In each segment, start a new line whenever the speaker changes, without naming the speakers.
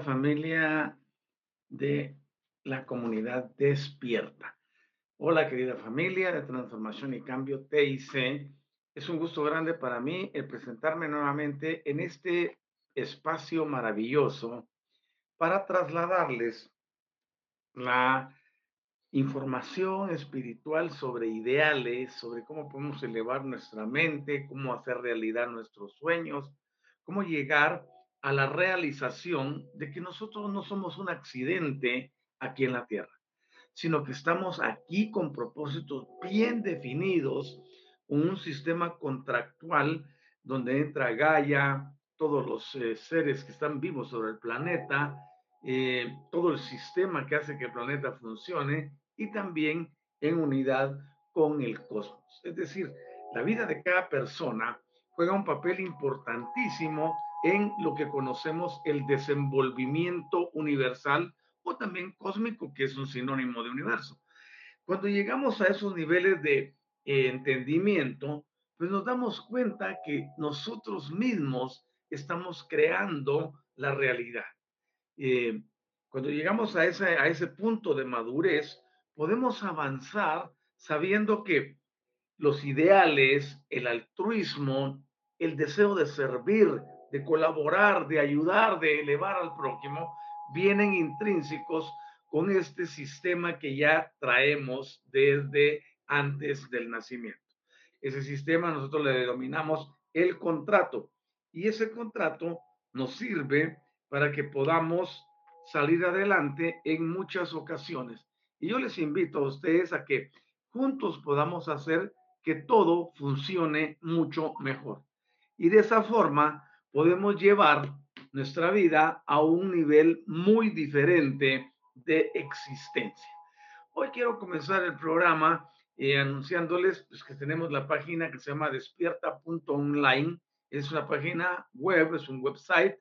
Familia de la comunidad despierta. Hola querida familia de Transformación y Cambio TIC. Es un gusto grande para mí el presentarme nuevamente en este espacio maravilloso para trasladarles la información espiritual sobre ideales, sobre cómo podemos elevar nuestra mente, cómo hacer realidad nuestros sueños, cómo llegar a la realización de que nosotros no somos un accidente aquí en la Tierra, sino que estamos aquí con propósitos bien definidos, un sistema contractual donde entra Gaia, todos los eh, seres que están vivos sobre el planeta, eh, todo el sistema que hace que el planeta funcione y también en unidad con el cosmos. Es decir, la vida de cada persona juega un papel importantísimo en lo que conocemos el desenvolvimiento universal o también cósmico, que es un sinónimo de universo. Cuando llegamos a esos niveles de eh, entendimiento, pues nos damos cuenta que nosotros mismos estamos creando la realidad. Eh, cuando llegamos a ese, a ese punto de madurez, podemos avanzar sabiendo que los ideales, el altruismo, el deseo de servir, de colaborar, de ayudar, de elevar al prójimo, vienen intrínsecos con este sistema que ya traemos desde antes del nacimiento. Ese sistema nosotros le denominamos el contrato y ese contrato nos sirve para que podamos salir adelante en muchas ocasiones. Y yo les invito a ustedes a que juntos podamos hacer que todo funcione mucho mejor. Y de esa forma podemos llevar nuestra vida a un nivel muy diferente de existencia. Hoy quiero comenzar el programa eh, anunciándoles pues, que tenemos la página que se llama despierta.online. Es una página web, es un website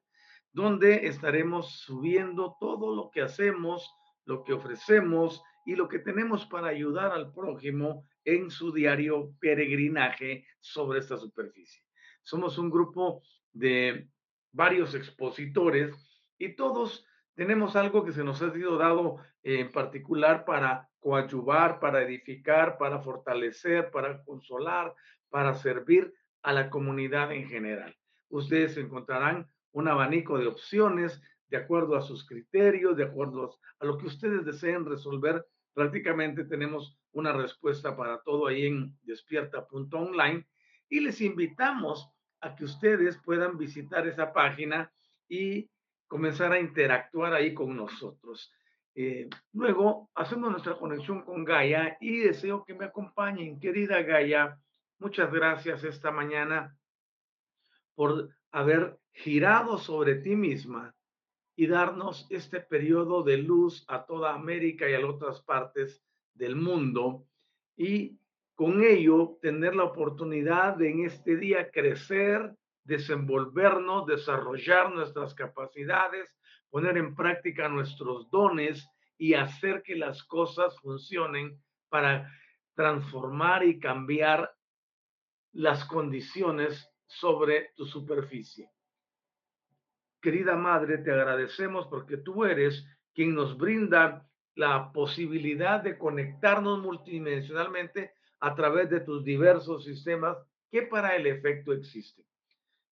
donde estaremos subiendo todo lo que hacemos, lo que ofrecemos y lo que tenemos para ayudar al prójimo en su diario peregrinaje sobre esta superficie. Somos un grupo de varios expositores y todos tenemos algo que se nos ha sido dado en particular para coadyuvar, para edificar, para fortalecer, para consolar, para servir a la comunidad en general. Ustedes encontrarán un abanico de opciones de acuerdo a sus criterios, de acuerdo a lo que ustedes deseen resolver. Prácticamente tenemos una respuesta para todo ahí en despierta.online y les invitamos a que ustedes puedan visitar esa página y comenzar a interactuar ahí con nosotros. Eh, luego hacemos nuestra conexión con Gaia y deseo que me acompañen. Querida Gaia, muchas gracias esta mañana por haber girado sobre ti misma y darnos este periodo de luz a toda América y a otras partes del mundo y con ello tener la oportunidad de en este día crecer, desenvolvernos, desarrollar nuestras capacidades, poner en práctica nuestros dones y hacer que las cosas funcionen para transformar y cambiar las condiciones sobre tu superficie. Querida Madre, te agradecemos porque tú eres quien nos brinda la posibilidad de conectarnos multidimensionalmente a través de tus diversos sistemas que para el efecto existen.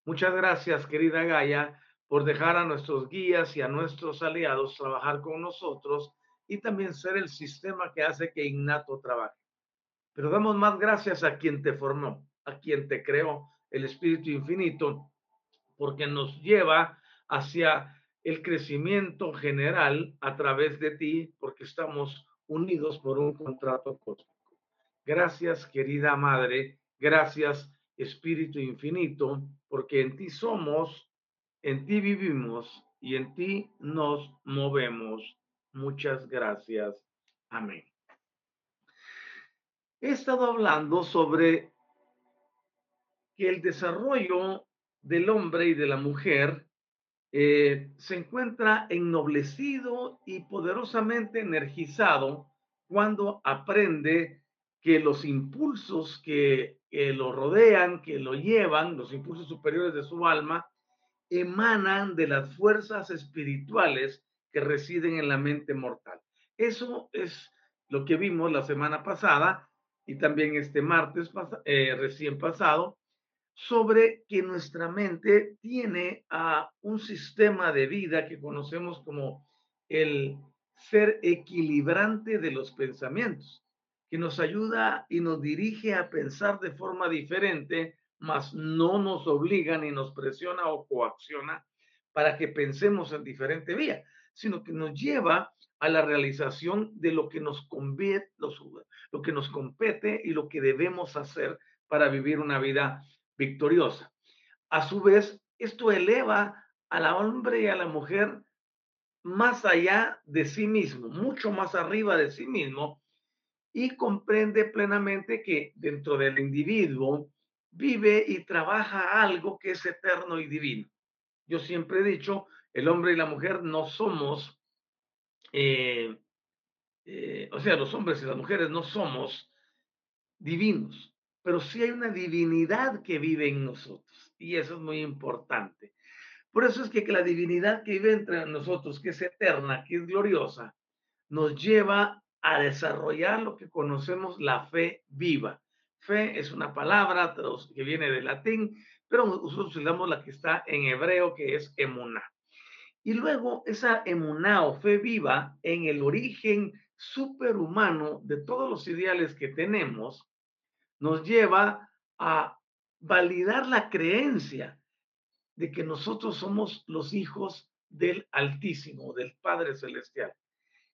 Muchas gracias, querida Gaia, por dejar a nuestros guías y a nuestros aliados trabajar con nosotros y también ser el sistema que hace que Innato trabaje. Pero damos más gracias a quien te formó, a quien te creó, el Espíritu Infinito, porque nos lleva hacia el crecimiento general a través de ti, porque estamos unidos por un contrato cósmico. Gracias, querida Madre, gracias, Espíritu Infinito, porque en ti somos, en ti vivimos y en ti nos movemos. Muchas gracias. Amén. He estado hablando sobre que el desarrollo del hombre y de la mujer eh, se encuentra ennoblecido y poderosamente energizado cuando aprende que los impulsos que, lo rodean, que lo llevan, los impulsos superiores de su alma, emanan de las fuerzas espirituales que residen en la mente mortal. Eso es lo que vimos la semana pasada y también este martes eh, recién pasado, sobre que nuestra mente tiene a un sistema de vida que conocemos como el ser equilibrante de los pensamientos, que nos ayuda y nos dirige a pensar de forma diferente, mas no nos obliga ni nos presiona o coacciona para que pensemos en diferente vía, sino que nos lleva a la realización de lo que nos conviene, lo que nos compete y lo que debemos hacer para vivir una vida victoriosa. A su vez, esto eleva al hombre y a la mujer más allá de sí mismo, mucho más arriba de sí mismo, y comprende plenamente que dentro del individuo vive y trabaja algo que es eterno y divino. Yo siempre he dicho, el hombre y la mujer no somos, eh, eh, o sea, los hombres y las mujeres no somos divinos, pero sí hay una divinidad que vive en nosotros y eso es muy importante. Por eso es que, la divinidad que vive entre nosotros, que es eterna, que es gloriosa, nos lleva a desarrollar lo que conocemos la fe viva. Fe es una palabra que viene del latín, pero nosotros usamos la que está en hebreo, que es emuná. Y luego esa emuná o fe viva en el origen superhumano de todos los ideales que tenemos, nos lleva a validar la creencia de que nosotros somos los hijos del Altísimo, del Padre Celestial.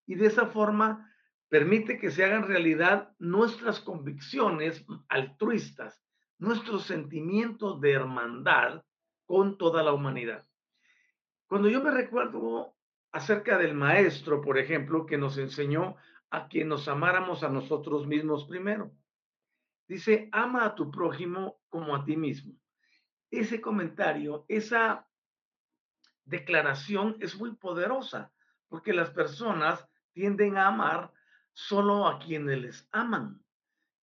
Y de esa forma permite que se hagan realidad nuestras convicciones altruistas, nuestros sentimientos de hermandad con toda la humanidad. Cuando yo me recuerdo acerca del maestro, por ejemplo, que nos enseñó a que nos amáramos a nosotros mismos primero. Dice, ama a tu prójimo como a ti mismo. Ese comentario, esa declaración es muy poderosa porque las personas tienden a amar solo a quienes les aman,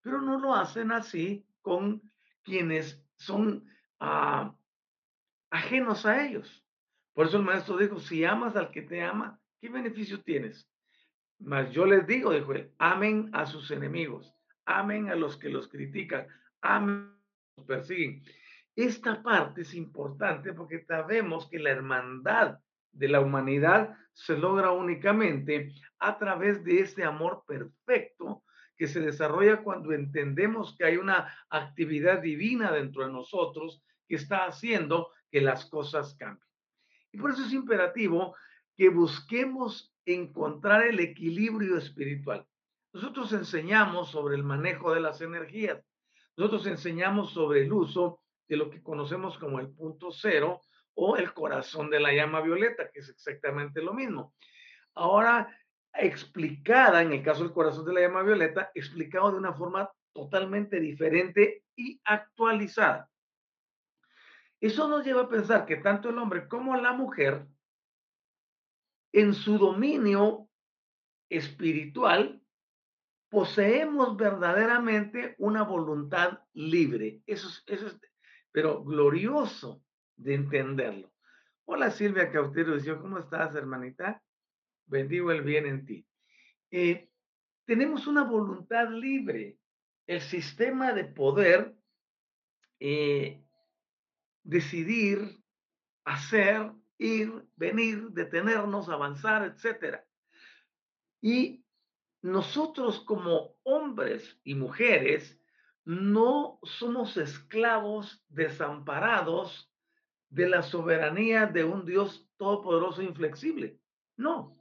pero no lo hacen así con quienes son ah, ajenos a ellos. Por eso el maestro dijo, si amas al que te ama, ¿qué beneficio tienes? Mas yo les digo, dijo él, amen a sus enemigos amen a los que los critican, amen a los que persiguen. Esta parte es importante porque sabemos que la hermandad de la humanidad se logra únicamente a través de este amor perfecto que se desarrolla cuando entendemos que hay una actividad divina dentro de nosotros que está haciendo que las cosas cambien. Y por eso es imperativo que busquemos encontrar el equilibrio espiritual. Nosotros enseñamos sobre el manejo de las energías. Nosotros enseñamos sobre el uso de lo que conocemos como el punto cero o el corazón de la llama violeta, que es exactamente lo mismo. Ahora, explicada, en el caso del corazón de la llama violeta, explicado de una forma totalmente diferente y actualizada. Eso nos lleva a pensar que tanto el hombre como la mujer, en su dominio espiritual, poseemos verdaderamente una voluntad libre. Eso es, eso es pero glorioso de entenderlo. Hola Silvia Cautero, ¿cómo estás, hermanita? Bendigo el bien en ti. Eh, tenemos una voluntad libre. El sistema de poder eh, decidir, hacer, ir, venir, detenernos, avanzar, etc. Y nosotros como hombres y mujeres no somos esclavos desamparados de la soberanía de un Dios todopoderoso e inflexible. No,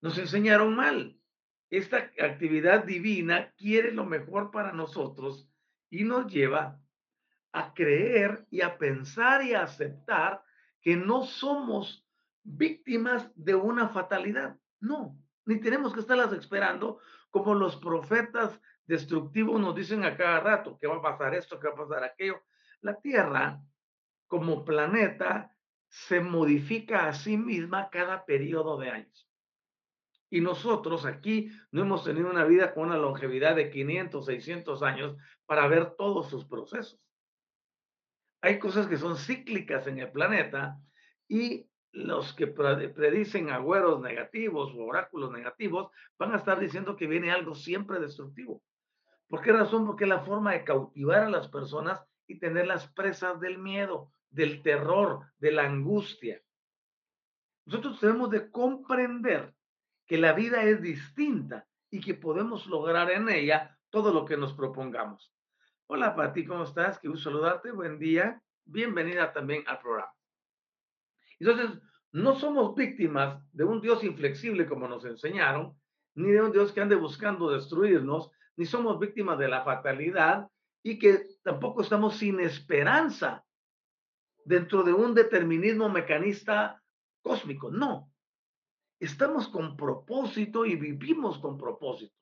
nos enseñaron mal. Esta actividad divina quiere lo mejor para nosotros y nos lleva a creer y a pensar y a aceptar que no somos víctimas de una fatalidad. No, ni tenemos que estarlas esperando como los profetas destructivos nos dicen a cada rato que va a pasar esto, que va a pasar aquello. La Tierra, como planeta, se modifica a sí misma cada periodo de años. Y nosotros aquí no hemos tenido una vida con una longevidad de 500, 600 años para ver todos sus procesos. Hay cosas que son cíclicas en el planeta y los que predicen agüeros negativos o oráculos negativos van a estar diciendo que viene algo siempre destructivo. ¿Por qué razón? Porque es la forma de cautivar a las personas y tenerlas presas del miedo, del terror, de la angustia. Nosotros debemos de comprender que la vida es distinta y que podemos lograr en ella todo lo que nos propongamos. Hola Pati, ¿cómo estás? Gusto saludarte, buen día, bienvenida también al programa. Entonces, no somos víctimas de un Dios inflexible como nos enseñaron, ni de un Dios que ande buscando destruirnos, ni somos víctimas de la fatalidad y que tampoco estamos sin esperanza dentro de un determinismo mecanista cósmico. No, estamos con propósito y vivimos con propósito.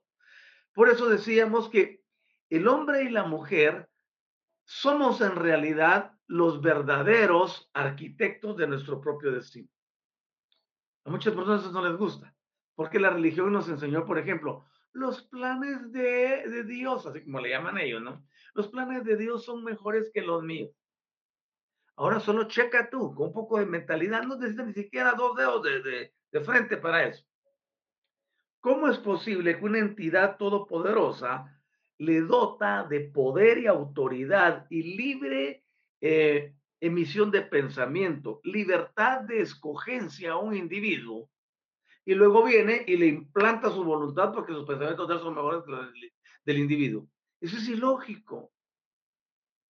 Por eso decíamos que el hombre y la mujer somos en realidad los verdaderos arquitectos de nuestro propio destino. A muchas personas eso no les gusta, porque la religión nos enseñó, por ejemplo, los planes de, de Dios, así como le llaman ellos, ¿no? Los planes de Dios son mejores que los míos. Ahora solo checa tú, con un poco de mentalidad, no necesitas ni siquiera dos dedos de, de frente para eso. ¿Cómo es posible que una entidad todopoderosa le dota de poder y autoridad y libre eh, emisión de pensamiento, libertad de escogencia a un individuo, y luego viene y le implanta su voluntad porque sus pensamientos de son mejores que los del individuo? Eso es ilógico,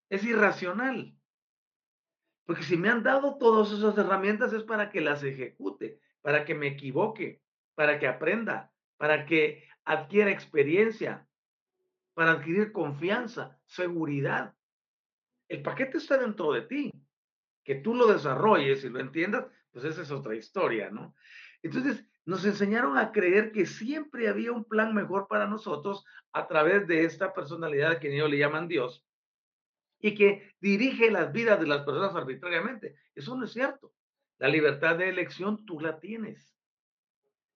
es irracional. Porque si me han dado todas esas herramientas es para que las ejecute para que me equivoque, para que aprenda, para que adquiera experiencia, para adquirir confianza, seguridad. El paquete está dentro de ti. Que tú lo desarrolles y lo entiendas, pues esa es otra historia, ¿no? Entonces, nos enseñaron a creer que siempre había un plan mejor para nosotros a través de esta personalidad que ellos le llaman Dios y que dirige las vidas de las personas arbitrariamente. Eso no es cierto. La libertad de elección tú la tienes.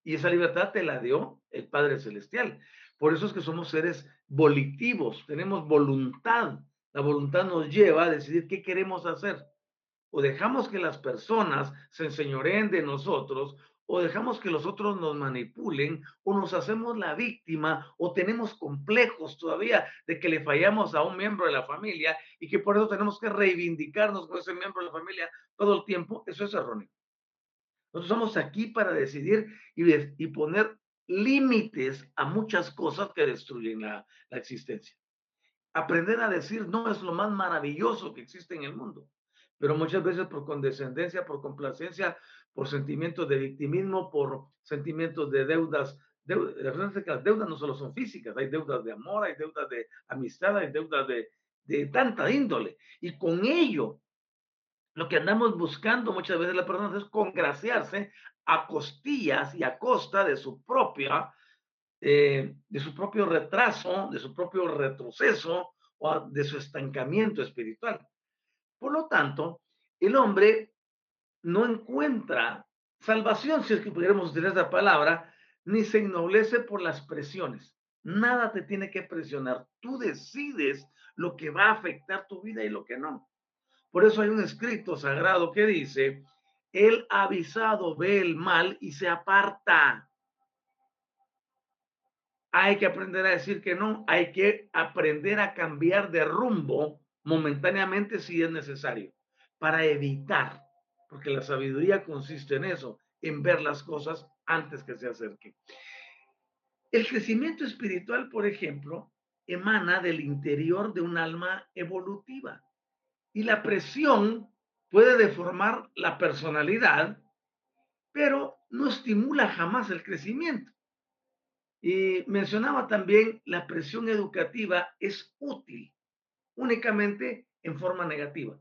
Y esa libertad te la dio el Padre Celestial. Por eso es que somos seres volitivos, tenemos voluntad. La voluntad nos lleva a decidir qué queremos hacer. O dejamos que las personas se enseñoreen de nosotros, o dejamos que los otros nos manipulen, o nos hacemos la víctima, o tenemos complejos todavía de que le fallamos a un miembro de la familia y que por eso tenemos que reivindicarnos con ese miembro de la familia todo el tiempo, eso es erróneo. Nosotros estamos aquí para decidir y, poner límites a muchas cosas que destruyen la existencia. Aprender a decir no es lo más maravilloso que existe en el mundo, pero muchas veces por condescendencia, por complacencia, por sentimientos de victimismo, por sentimientos de deudas. Deudas, las deudas no solo son físicas, hay deudas de amor, hay deudas de amistad, hay deudas de, de tanta índole. Y con ello, lo que andamos buscando muchas veces las personas es congraciarse a costillas y a costa de su propia, eh, de su propio retraso, de su propio retroceso o de su estancamiento espiritual. Por lo tanto, el hombre no encuentra salvación, si es que pudiéramos decir esa palabra, ni se ennoblece por las presiones. Nada te tiene que presionar. Tú decides lo que va a afectar tu vida y lo que no. Por eso hay un escrito sagrado que dice, el avisado ve el mal y se aparta. Hay que aprender a decir que no, hay que aprender a cambiar de rumbo momentáneamente si es necesario, para evitar, porque la sabiduría consiste en eso, en ver las cosas antes que se acerquen. El crecimiento espiritual, por ejemplo, emana del interior de un alma evolutiva y la presión puede deformar la personalidad, pero no estimula jamás el crecimiento. Y mencionaba también la presión educativa es útil únicamente en forma negativa,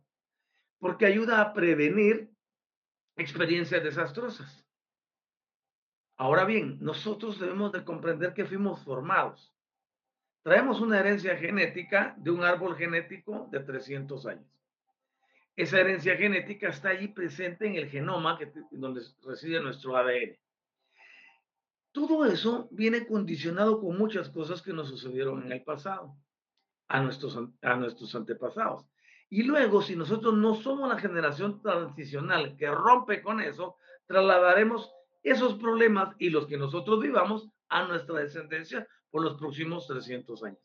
porque ayuda a prevenir experiencias desastrosas. Ahora bien, nosotros debemos de comprender que fuimos formados. Traemos una herencia genética de un árbol genético de 300 años. Esa herencia genética está allí presente en el genoma que, donde reside nuestro ADN. Todo eso viene condicionado con muchas cosas que nos sucedieron en el pasado a nuestros, a nuestros antepasados. Y luego, si nosotros no somos la generación transicional que rompe con eso, trasladaremos esos problemas y los que nosotros vivamos a nuestra descendencia por los próximos 300 años.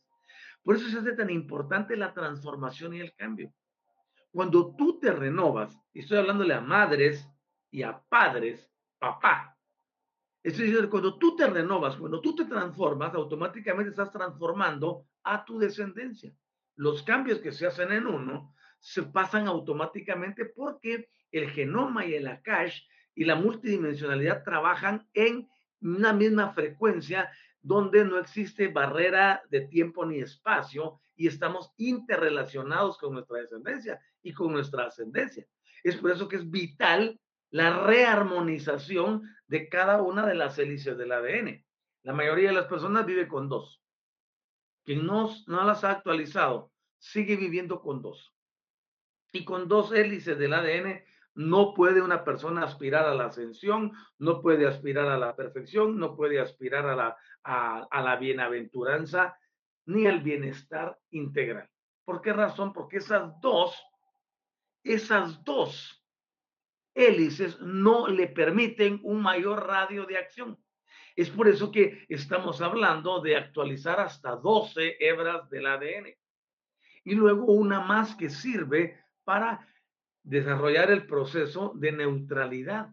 Por eso se hace tan importante la transformación y el cambio. Cuando tú te renovas, y estoy hablándole a madres y a padres, papá, es decir, cuando tú te renovas, cuando tú te transformas, automáticamente estás transformando a tu descendencia. Los cambios que se hacen en uno se pasan automáticamente porque el genoma y el ACASH y la multidimensionalidad trabajan en una misma frecuencia donde no existe barrera de tiempo ni espacio y estamos interrelacionados con nuestra descendencia y con nuestra ascendencia. Es por eso que es vital la rearmonización de cada una de las hélices del ADN. La mayoría de las personas vive con dos. Quien no, no las ha actualizado sigue viviendo con dos. Y con dos hélices del ADN no puede una persona aspirar a la ascensión, no puede aspirar a la perfección, no puede aspirar a la, a la bienaventuranza ni al bienestar integral. ¿Por qué razón? Porque esas dos, esas dos hélices no le permiten un mayor radio de acción. Es por eso que estamos hablando de actualizar hasta 12 hebras del ADN. Y luego una más que sirve para desarrollar el proceso de neutralidad.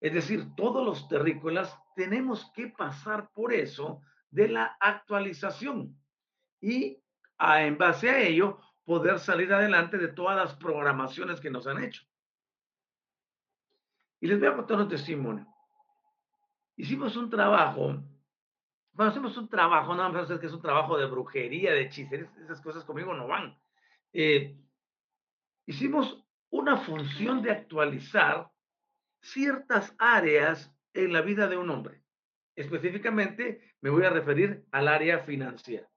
Es decir, todos los terrícolas tenemos que pasar por eso de la actualización y en base a ello poder salir adelante de todas las programaciones que nos han hecho. Y les voy a contar un testimonio hicimos un trabajo, bueno, hacemos un trabajo, no vamos a que es un trabajo de brujería, de hechicería, esas cosas conmigo no van. Eh, hicimos una función de actualizar ciertas áreas en la vida de un hombre. Específicamente me voy a referir al área financiera.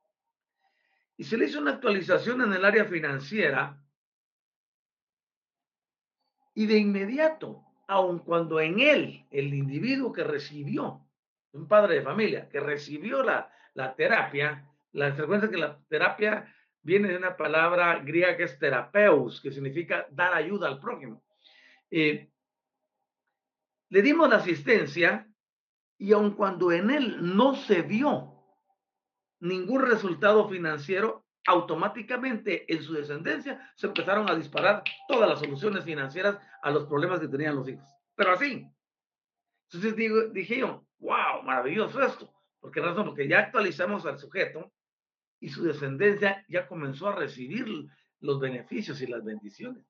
Y se le hizo una actualización en el área financiera y de inmediato aun cuando en él, el individuo que recibió, un padre de familia, que recibió la, terapia, la frecuencia que la terapia viene de una palabra griega que es terapeus, que significa dar ayuda al prójimo. Eh, le dimos la asistencia y aun cuando en él no se vio ningún resultado financiero, automáticamente en su descendencia se empezaron a disparar todas las soluciones financieras a los problemas que tenían los hijos. Pero así. Entonces digo, dije yo, wow, maravilloso esto. ¿Por qué razón? Porque ya actualizamos al sujeto y su descendencia ya comenzó a recibir los beneficios y las bendiciones.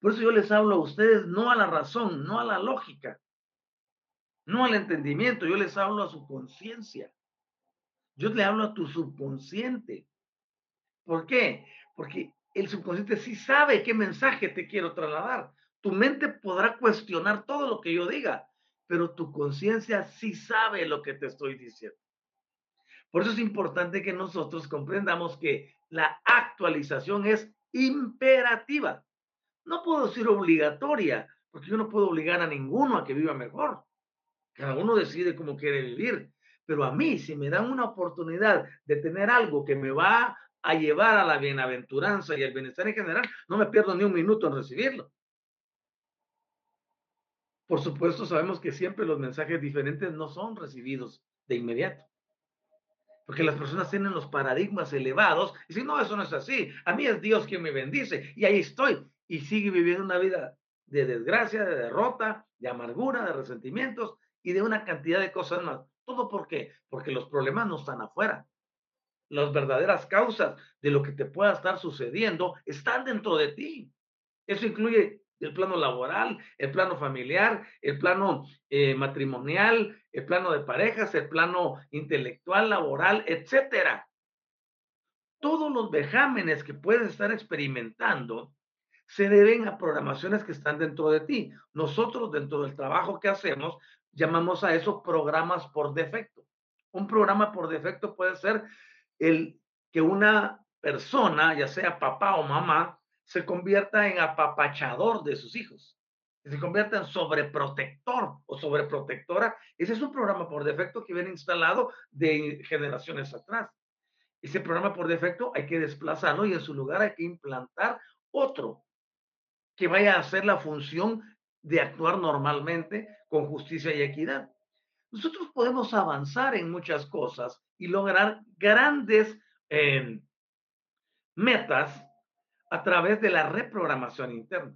Por eso yo les hablo a ustedes no a la razón, no a la lógica, no al entendimiento, yo les hablo a su conciencia. Yo le hablo a tu subconsciente. ¿Por qué? Porque el subconsciente sí sabe qué mensaje te quiero trasladar. Tu mente podrá cuestionar todo lo que yo diga, pero tu conciencia sí sabe lo que te estoy diciendo. Por eso es importante que nosotros comprendamos que la actualización es imperativa. No puedo decir obligatoria, porque yo no puedo obligar a ninguno a que viva mejor. Cada uno decide cómo quiere vivir. Pero a mí, si me dan una oportunidad de tener algo que me va a llevar a la bienaventuranza y al bienestar en general, no me pierdo ni un minuto en recibirlo. Por supuesto, sabemos que siempre los mensajes diferentes no son recibidos de inmediato. Porque las personas tienen los paradigmas elevados y dicen, no, eso no es así. A mí es Dios quien me bendice y ahí estoy. Y sigue viviendo una vida de desgracia, de derrota, de amargura, de resentimientos y de una cantidad de cosas más. ¿Todo por qué? Porque los problemas no están afuera. Las verdaderas causas de lo que te pueda estar sucediendo están dentro de ti. Eso incluye el plano laboral, el plano familiar, el plano eh, matrimonial, el plano de parejas, el plano intelectual, laboral, etcétera. Todos los vejámenes que puedes estar experimentando se deben a programaciones que están dentro de ti. Nosotros, dentro del trabajo que hacemos, llamamos a eso programas por defecto. Un programa por defecto puede ser el que una persona, ya sea papá o mamá, se convierta en apapachador de sus hijos, que se convierta en sobreprotector o sobreprotectora. Ese es un programa por defecto que viene instalado de generaciones atrás. Ese programa por defecto hay que desplazarlo y en su lugar hay que implantar otro que vaya a hacer la función de actuar normalmente con justicia y equidad. Nosotros podemos avanzar en muchas cosas y lograr grandes em, metas a través de la reprogramación interna.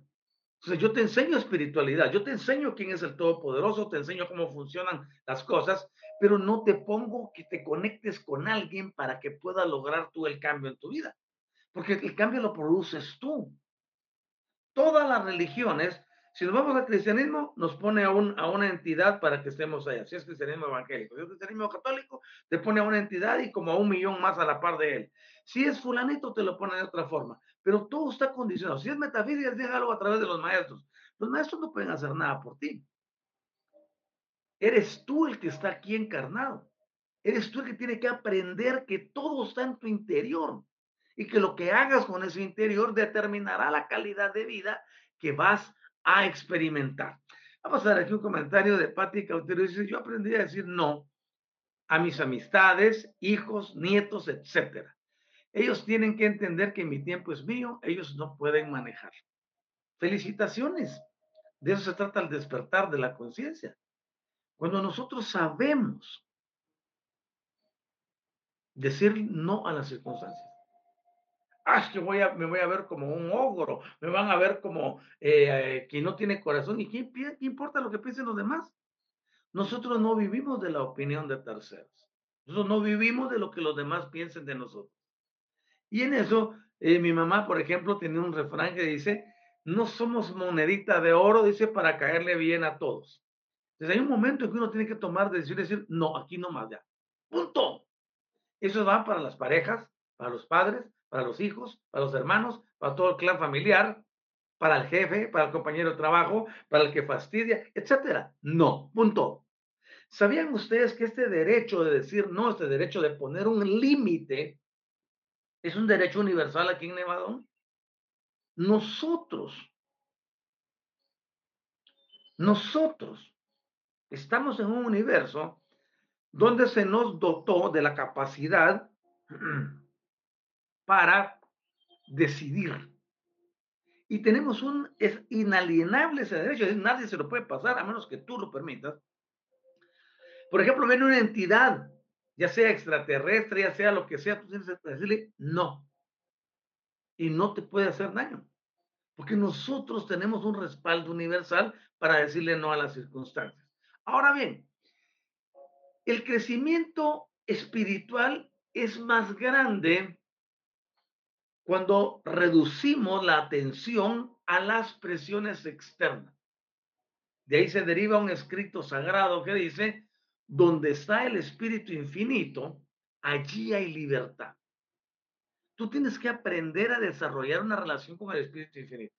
Entonces, yo te enseño espiritualidad, yo te enseño quién es el Todopoderoso, te enseño cómo funcionan las cosas, pero no te pongo que te conectes con alguien para que pueda lograr tú el cambio en tu vida, porque el cambio lo produces tú. Todas las religiones si nos vamos al cristianismo, nos pone a, un, a una entidad para que estemos allá. Si es cristianismo evangélico, si es cristianismo católico, te pone a una entidad y como a un millón más a la par de él. Si es fulanito, te lo pone de otra forma. Pero todo está condicionado. Si es metafísica, déjalo a través de los maestros. Los maestros no pueden hacer nada por ti. Eres tú el que está aquí encarnado. Eres tú el que tiene que aprender que todo está en tu interior y que lo que hagas con ese interior determinará la calidad de vida que vas a experimentar. Vamos a dar aquí un comentario de Patti Cautero. Dice, yo aprendí a decir no a mis amistades, hijos, nietos, etcétera. Ellos tienen que entender que mi tiempo es mío, ellos no pueden manejar. Felicitaciones. De eso se trata el despertar de la conciencia. Cuando nosotros sabemos decir no a las circunstancias, ah, que voy a, me voy a ver como un ogro, me van a ver como eh, que no tiene corazón. ¿Y qué, importa lo que piensen los demás? Nosotros no vivimos de la opinión de terceros. Nosotros no vivimos de lo que los demás piensen de nosotros. Y en eso, eh, mi mamá, por ejemplo, tiene un refrán que dice, no somos monedita de oro, dice, para caerle bien a todos. Entonces hay un momento en que uno tiene que tomar decisiones y decir, no, aquí no más ya. Punto. Eso va para las parejas, para los padres, para los hijos, para los hermanos, para todo el clan familiar, para el jefe, para el compañero de trabajo, para el que fastidia, etcétera. No, punto. ¿Sabían ustedes que este derecho de decir no, este derecho de poner un límite, es un derecho universal aquí en Nevadón? Nosotros, nosotros estamos en un universo donde se nos dotó de la capacidad para decidir. Y tenemos un, es inalienable ese derecho, nadie se lo puede pasar a menos que tú lo permitas. Por ejemplo, viene una entidad, ya sea extraterrestre, ya sea lo que sea, tú tienes que decirle no. Y no te puede hacer daño. Porque nosotros tenemos un respaldo universal para decirle no a las circunstancias. Ahora bien, el crecimiento espiritual es más grande cuando reducimos la atención a las presiones externas. De ahí se deriva un escrito sagrado que dice, donde está el Espíritu Infinito, allí hay libertad. Tú tienes que aprender a desarrollar una relación con el Espíritu Infinito.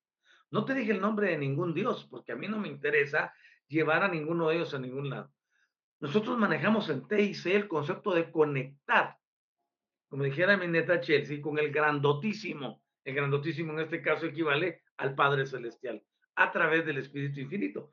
No te dije el nombre de ningún Dios, porque a mí no me interesa llevar a ninguno de ellos a ningún lado. Nosotros manejamos en TIC el concepto de conectar, como dijera mi neta Chelsea, con el grandotísimo. El grandotísimo en este caso equivale al Padre Celestial a través del Espíritu Infinito.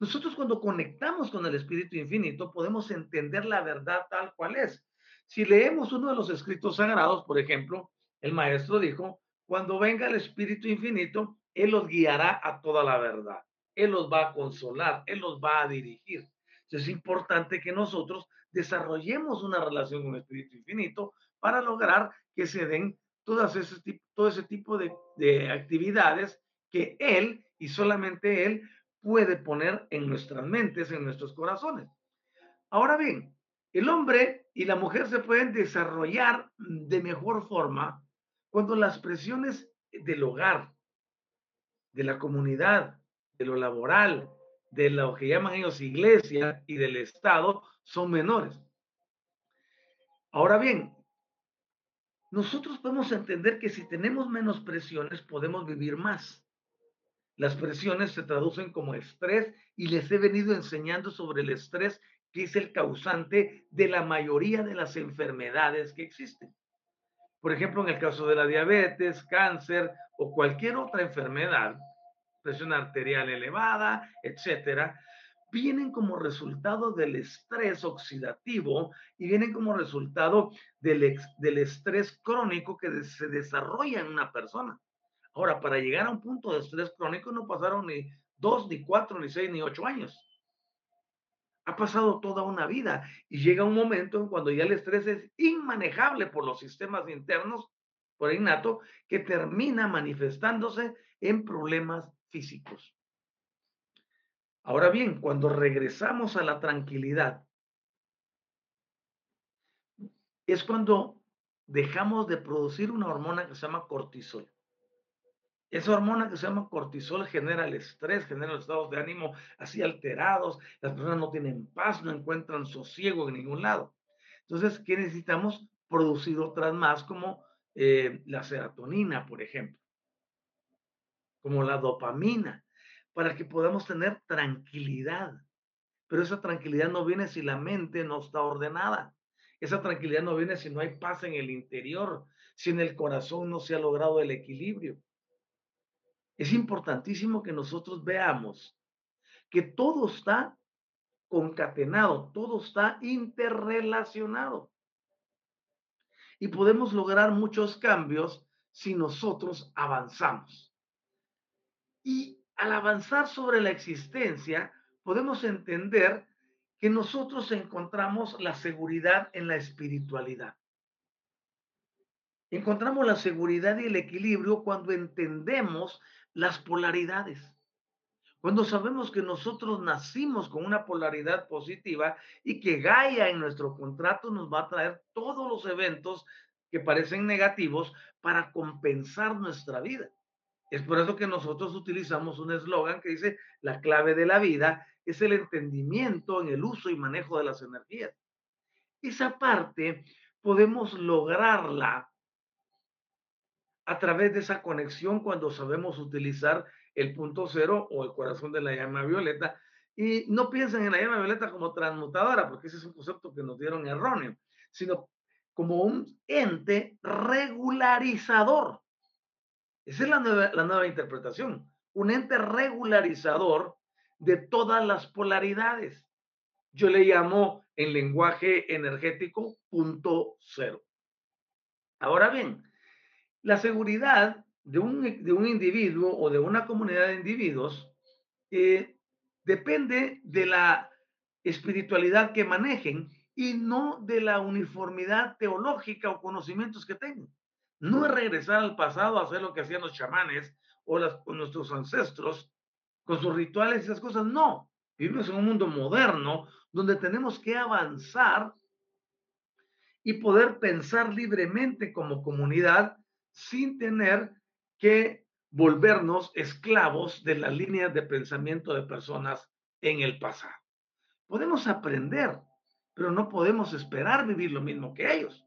Nosotros cuando conectamos con el Espíritu Infinito podemos entender la verdad tal cual es. Si leemos uno de los escritos sagrados, por ejemplo, el maestro dijo, cuando venga el Espíritu Infinito, Él los guiará a toda la verdad. Él los va a consolar, Él los va a dirigir. Entonces es importante que nosotros desarrollemos una relación con el Espíritu Infinito para lograr que se den todas ese, todo ese tipo de, de actividades que Él y solamente Él puede poner en nuestras mentes, en nuestros corazones. Ahora bien, el hombre y la mujer se pueden desarrollar de mejor forma cuando las presiones del hogar, de la comunidad, de lo laboral, de lo que llaman ellos iglesia y del Estado son menores. Ahora bien, nosotros podemos entender que si tenemos menos presiones podemos vivir más. Las presiones se traducen como estrés y les he venido enseñando sobre el estrés, que es el causante de la mayoría de las enfermedades que existen. Por ejemplo, en el caso de la diabetes, cáncer o cualquier otra enfermedad, presión arterial elevada, etcétera, vienen como resultado del estrés oxidativo y vienen como resultado del, del estrés crónico que se desarrolla en una persona. Ahora, para llegar a un punto de estrés crónico no pasaron ni dos, ni cuatro, ni seis, ni ocho años. Ha pasado toda una vida y llega un momento en cuando ya el estrés es inmanejable por los sistemas internos, por innato, que termina manifestándose en problemas físicos. Ahora bien, cuando regresamos a la tranquilidad, es cuando dejamos de producir una hormona que se llama cortisol. Esa hormona que se llama cortisol genera el estrés, genera los estados de ánimo así alterados, las personas no tienen paz, no encuentran sosiego en ningún lado. Entonces, ¿qué necesitamos? Producir otras más como eh, la serotonina, por ejemplo, como la dopamina, para que podamos tener tranquilidad. Pero esa tranquilidad no viene si la mente no está ordenada. Esa tranquilidad no viene si no hay paz en el interior, si en el corazón no se ha logrado el equilibrio. Es importantísimo que nosotros veamos que todo está concatenado, todo está interrelacionado. Y podemos lograr muchos cambios si nosotros avanzamos. Y al avanzar sobre la existencia, podemos entender que nosotros encontramos la seguridad en la espiritualidad. Encontramos la seguridad y el equilibrio cuando entendemos las polaridades. Cuando sabemos que nosotros nacimos con una polaridad positiva y que Gaia en nuestro contrato nos va a traer todos los eventos que parecen negativos para compensar nuestra vida. Es por eso que nosotros utilizamos un eslogan que dice, la clave de la vida es el entendimiento en el uso y manejo de las energías. Esa parte podemos lograrla a través de esa conexión cuando sabemos utilizar el punto cero o el corazón de la llama violeta. Y no piensen en la llama violeta como transmutadora, porque ese es un concepto que nos dieron erróneo, sino como un ente regularizador. Esa es la nueva, interpretación, un ente regularizador de todas las polaridades. Yo le llamo en lenguaje energético punto cero. Ahora bien, la seguridad de un, un individuo o de una comunidad de individuos eh, depende de la espiritualidad que manejen y no de la uniformidad teológica o conocimientos que tengan. No es regresar al pasado a hacer lo que hacían los chamanes o, o nuestros ancestros con sus rituales y esas cosas. No, vivimos en un mundo moderno donde tenemos que avanzar y poder pensar libremente como comunidad sin tener que volvernos esclavos de las líneas de pensamiento de personas en el pasado. Podemos aprender, pero no podemos esperar vivir lo mismo que ellos.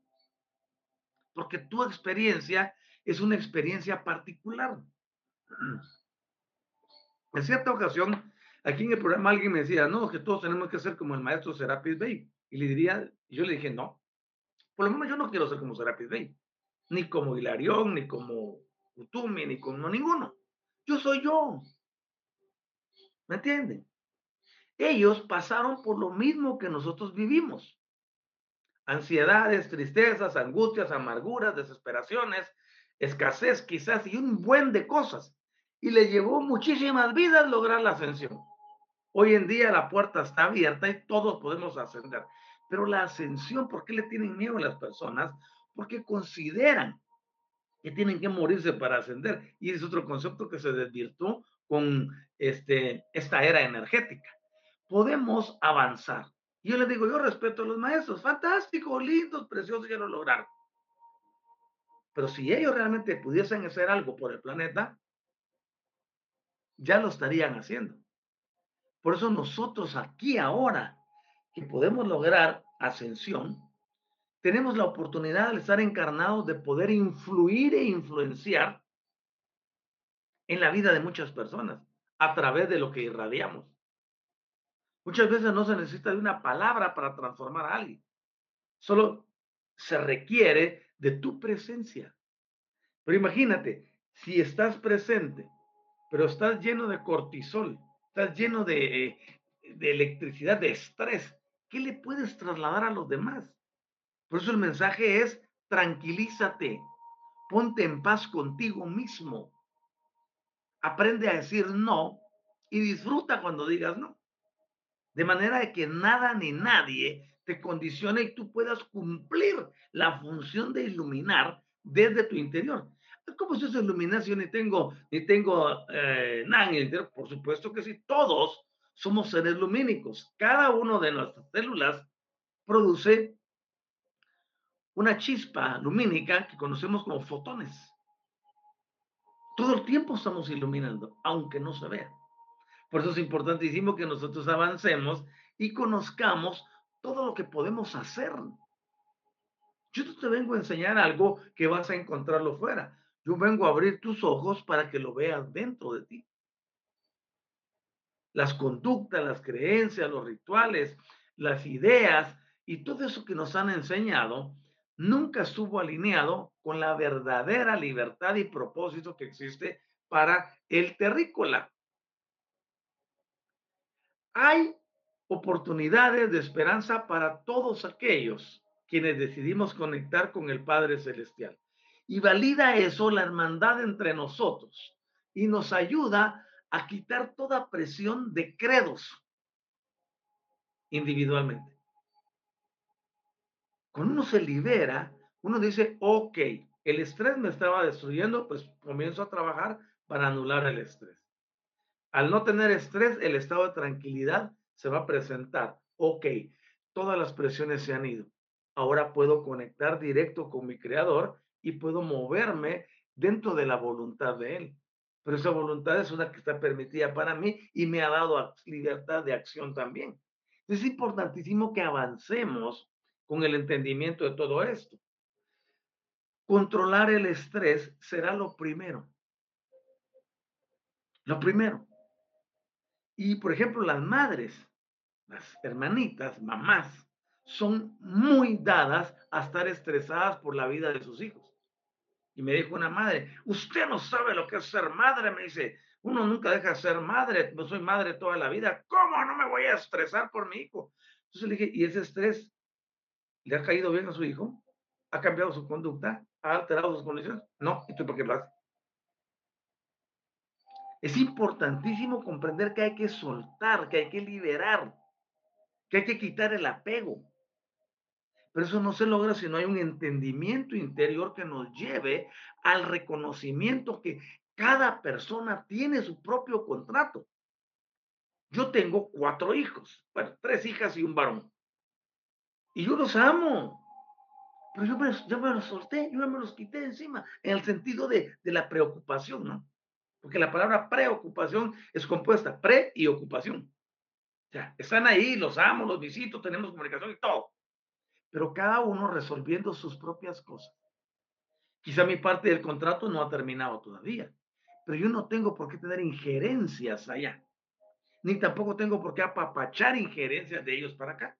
Porque tu experiencia es una experiencia particular. En cierta ocasión, aquí en el programa alguien me decía, no, que todos tenemos que ser como el maestro Serapis Bey. Y le diría, yo le dije, no, por lo menos yo no quiero ser como Serapis Bey, ni como Hilarión, ni como Utumi, ni como ninguno. Yo soy yo. ¿Me entienden? Ellos pasaron por lo mismo que nosotros vivimos. Ansiedades, tristezas, angustias, amarguras, desesperaciones, escasez quizás y un buen de cosas. Y le llevó muchísimas vidas lograr la ascensión. Hoy en día la puerta está abierta y todos podemos ascender. Pero la ascensión, ¿por qué le tienen miedo a las personas? Porque consideran que tienen que morirse para ascender. Y es otro concepto que se desvirtuó con este, esta era energética. Podemos avanzar. Yo les digo, yo respeto a los maestros, fantásticos, lindos, preciosos, ya lo lograron. Pero si ellos realmente pudiesen hacer algo por el planeta, ya lo estarían haciendo. Por eso nosotros aquí ahora, que podemos lograr ascensión, tenemos la oportunidad de estar encarnados de poder influir e influenciar en la vida de muchas personas a través de lo que irradiamos. Muchas veces no se necesita de una palabra para transformar a alguien. Solo se requiere de tu presencia. Pero imagínate, si estás presente, pero estás lleno de cortisol, estás lleno de, eh, electricidad, de estrés, ¿qué le puedes trasladar a los demás? Por eso el mensaje es, tranquilízate, ponte en paz contigo mismo, aprende a decir no y disfruta cuando digas no. De manera de que nada ni nadie te condicione y tú puedas cumplir la función de iluminar desde tu interior. ¿Cómo se ilumina si yo ni tengo, ni tengo eh, nada en el? Por supuesto que sí, todos somos seres lumínicos. Cada uno de nuestras células produce una chispa lumínica que conocemos como fotones. Todo el tiempo estamos iluminando, aunque no se vea. Por eso es importantísimo que nosotros avancemos y conozcamos todo lo que podemos hacer. Yo te vengo a enseñar algo que vas a encontrarlo fuera. Yo vengo a abrir tus ojos para que lo veas dentro de ti. Las conductas, las creencias, los rituales, las ideas y todo eso que nos han enseñado nunca estuvo alineado con la verdadera libertad y propósito que existe para el terrícola. Hay oportunidades de esperanza para todos aquellos quienes decidimos conectar con el Padre Celestial. Y valida eso la hermandad entre nosotros y nos ayuda a quitar toda presión de credos individualmente. Cuando uno se libera, uno dice, ok, el estrés me estaba destruyendo, pues comienzo a trabajar para anular el estrés. Al no tener estrés, el estado de tranquilidad se va a presentar. Ok, todas las presiones se han ido. Ahora puedo conectar directo con mi creador y puedo moverme dentro de la voluntad de él. Pero esa voluntad es una que está permitida para mí y me ha dado libertad de acción también. Es importantísimo que avancemos con el entendimiento de todo esto. Controlar el estrés será lo primero. Lo primero. Y, por ejemplo, las madres, las hermanitas, mamás, son muy dadas a estar estresadas por la vida de sus hijos. Y me dijo una madre, usted no sabe lo que es ser madre, me dice, uno nunca deja de ser madre, no soy madre toda la vida, ¿cómo no me voy a estresar por mi hijo? Entonces le dije, ¿y ese estrés le ha caído bien a su hijo? ¿Ha cambiado su conducta? ¿Ha alterado sus condiciones? No, ¿y tú por qué lo haces? Es importantísimo comprender que hay que soltar, que hay que liberar, que hay que quitar el apego. Pero eso no se logra si no hay un entendimiento interior que nos lleve al reconocimiento que cada persona tiene su propio contrato. Yo tengo cuatro hijos, bueno, tres hijas y un varón. Y yo los amo. Pero yo me, me los solté, yo me los quité encima, en el sentido de, de la preocupación, ¿no? Porque la palabra preocupación es compuesta, pre y ocupación. O sea, están ahí, los amo, los visito, tenemos comunicación y todo, pero cada uno resolviendo sus propias cosas. Quizá mi parte del contrato no ha terminado todavía, pero yo no tengo por qué tener injerencias allá, ni tampoco tengo por qué apapachar injerencias de ellos para acá,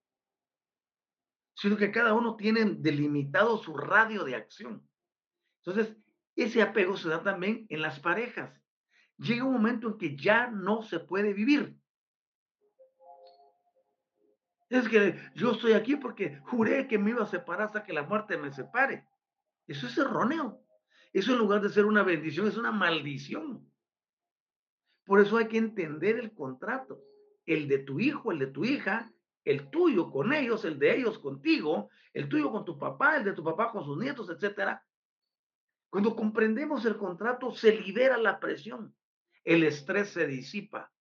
sino que cada uno tiene delimitado su radio de acción. Entonces, ese apego se da también en las parejas. Llega un momento en que ya no se puede vivir. Es que yo estoy aquí porque juré que me iba a separar hasta que la muerte me separe. Eso es erróneo. Eso en lugar de ser una bendición es una maldición. Por eso hay que entender el contrato. El de tu hijo, el de tu hija, el tuyo con ellos, el de ellos contigo, el tuyo con tu papá, el de tu papá con sus nietos, etcétera. Cuando comprendemos el contrato, se libera la presión. El estrés se disipa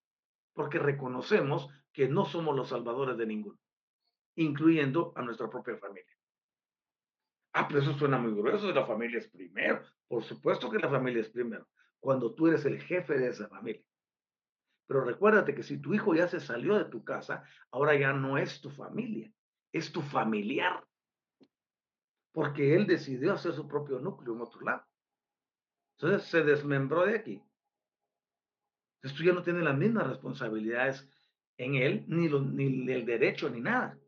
porque reconocemos que no somos los salvadores de ninguno, incluyendo a nuestra propia familia. Ah, pero eso suena muy grueso, la familia es primero. Por supuesto que la familia es primero, cuando tú eres el jefe de esa familia. Pero recuérdate que si tu hijo ya se salió de tu casa, ahora ya no es tu familia, es tu familiar. Porque él decidió hacer su propio núcleo en otro lado. Entonces se desmembró de aquí. Entonces tú ya no tienes las mismas responsabilidades en él, ni, ni el derecho, ni nada.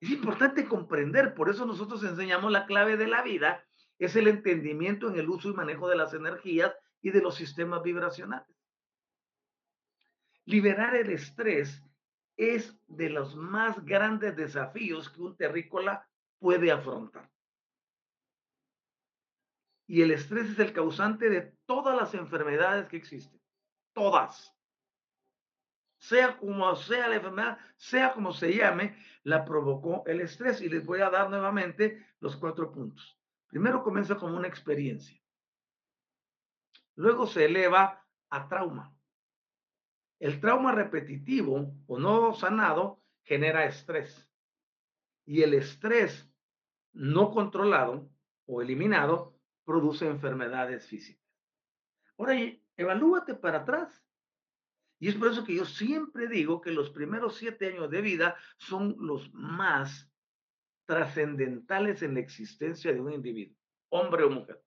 Es importante comprender, por eso nosotros enseñamos la clave de la vida, es el entendimiento en el uso y manejo de las energías y de los sistemas vibracionales. Liberar el estrés es de los más grandes desafíos que un terrícola puede afrontar. Y el estrés es el causante de todas las enfermedades que existen. Todas sea como sea la enfermedad, sea como se llame, la provocó el estrés. Y les voy a dar nuevamente los cuatro puntos. Primero comienza como una experiencia. Luego se eleva a trauma. El trauma repetitivo o no sanado genera estrés. Y el estrés no controlado o eliminado produce enfermedades físicas. Ahora, evalúate para atrás. Y es por eso que yo siempre digo que los primeros siete años de vida son los más trascendentales en la existencia de un individuo, hombre o mujer.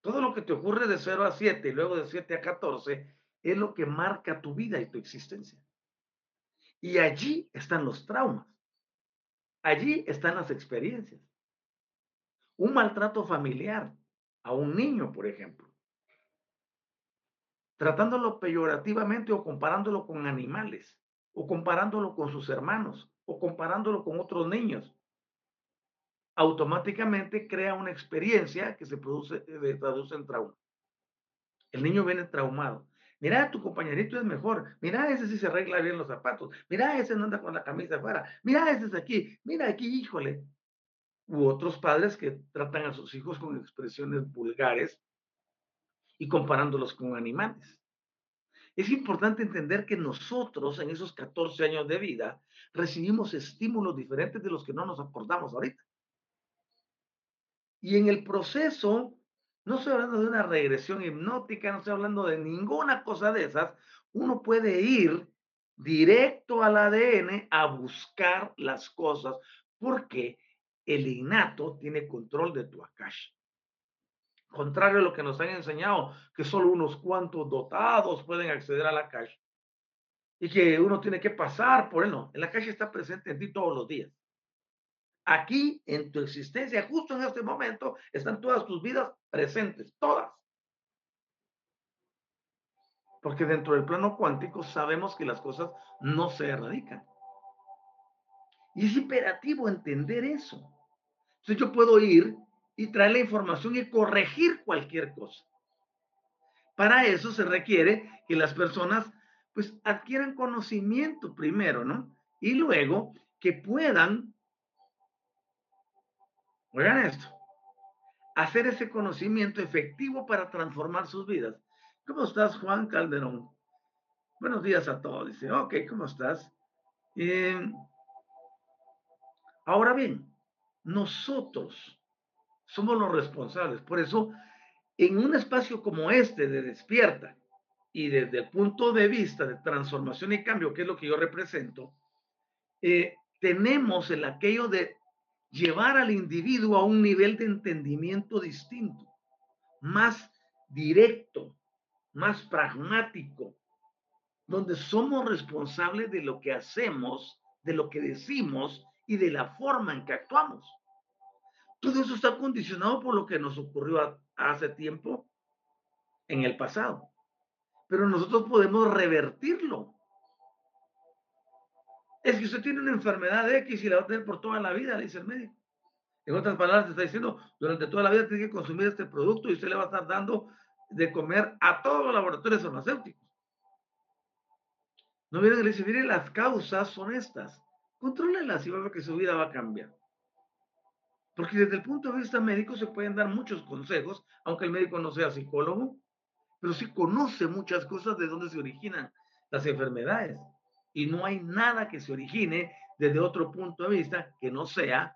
Todo lo que te ocurre de 0 a 7 y luego de 7 a 14 es lo que marca tu vida y tu existencia. Y allí están los traumas. Allí están las experiencias. Un maltrato familiar a un niño, por ejemplo tratándolo peyorativamente o comparándolo con animales, o comparándolo con sus hermanos, o comparándolo con otros niños, automáticamente crea una experiencia que se produce, se traduce en trauma. El niño viene traumado. Mira, tu compañerito es mejor. Mira, ese sí se arregla bien los zapatos. Mira, ese no anda con la camisa afuera. Mira, ese es aquí. Mira aquí, híjole. U otros padres que tratan a sus hijos con expresiones vulgares y comparándolos con animales. Es importante entender que nosotros en esos 14 años de vida recibimos estímulos diferentes de los que no nos acordamos ahorita. Y en el proceso, no estoy hablando de una regresión hipnótica, no estoy hablando de ninguna cosa de esas, uno puede ir directo al ADN a buscar las cosas porque el innato tiene control de tu akash. Contrario a lo que nos han enseñado, que solo unos cuantos dotados pueden acceder a la calle y que uno tiene que pasar por él. No, la calle está presente en ti todos los días. Aquí, en tu existencia, justo en este momento, están todas tus vidas presentes, todas. Porque dentro del plano cuántico sabemos que las cosas no se erradican. Y es imperativo entender eso. Entonces yo puedo ir y traer la información y corregir cualquier cosa. Para eso se requiere que las personas pues adquieran conocimiento primero, ¿no? Y luego que puedan, oigan esto, hacer ese conocimiento efectivo para transformar sus vidas. ¿Cómo estás, Juan Calderón? Buenos días a todos. Dice, ok, ¿cómo estás? Eh, ahora bien, nosotros somos los responsables. Por eso en un espacio como este de despierta y desde el punto de vista de transformación y cambio, que es lo que yo represento, eh, tenemos el aquello de llevar al individuo a un nivel de entendimiento distinto, más directo, más pragmático, donde somos responsables de lo que hacemos, de lo que decimos y de la forma en que actuamos. Todo eso está condicionado por lo que nos ocurrió hace tiempo en el pasado. Pero nosotros podemos revertirlo. Es que usted tiene una enfermedad X y la va a tener por toda la vida, dice el médico. En otras palabras, te está diciendo, durante toda la vida tiene que consumir este producto y usted le va a estar dando de comer a todos los laboratorios farmacéuticos. No y le dicen, mire, las causas son estas. Contrólelas y va a ver que su vida va a cambiar. Porque desde el punto de vista médico se pueden dar muchos consejos, aunque el médico no sea psicólogo, pero sí conoce muchas cosas de dónde se originan las enfermedades. Y no hay nada que se origine desde otro punto de vista que no sea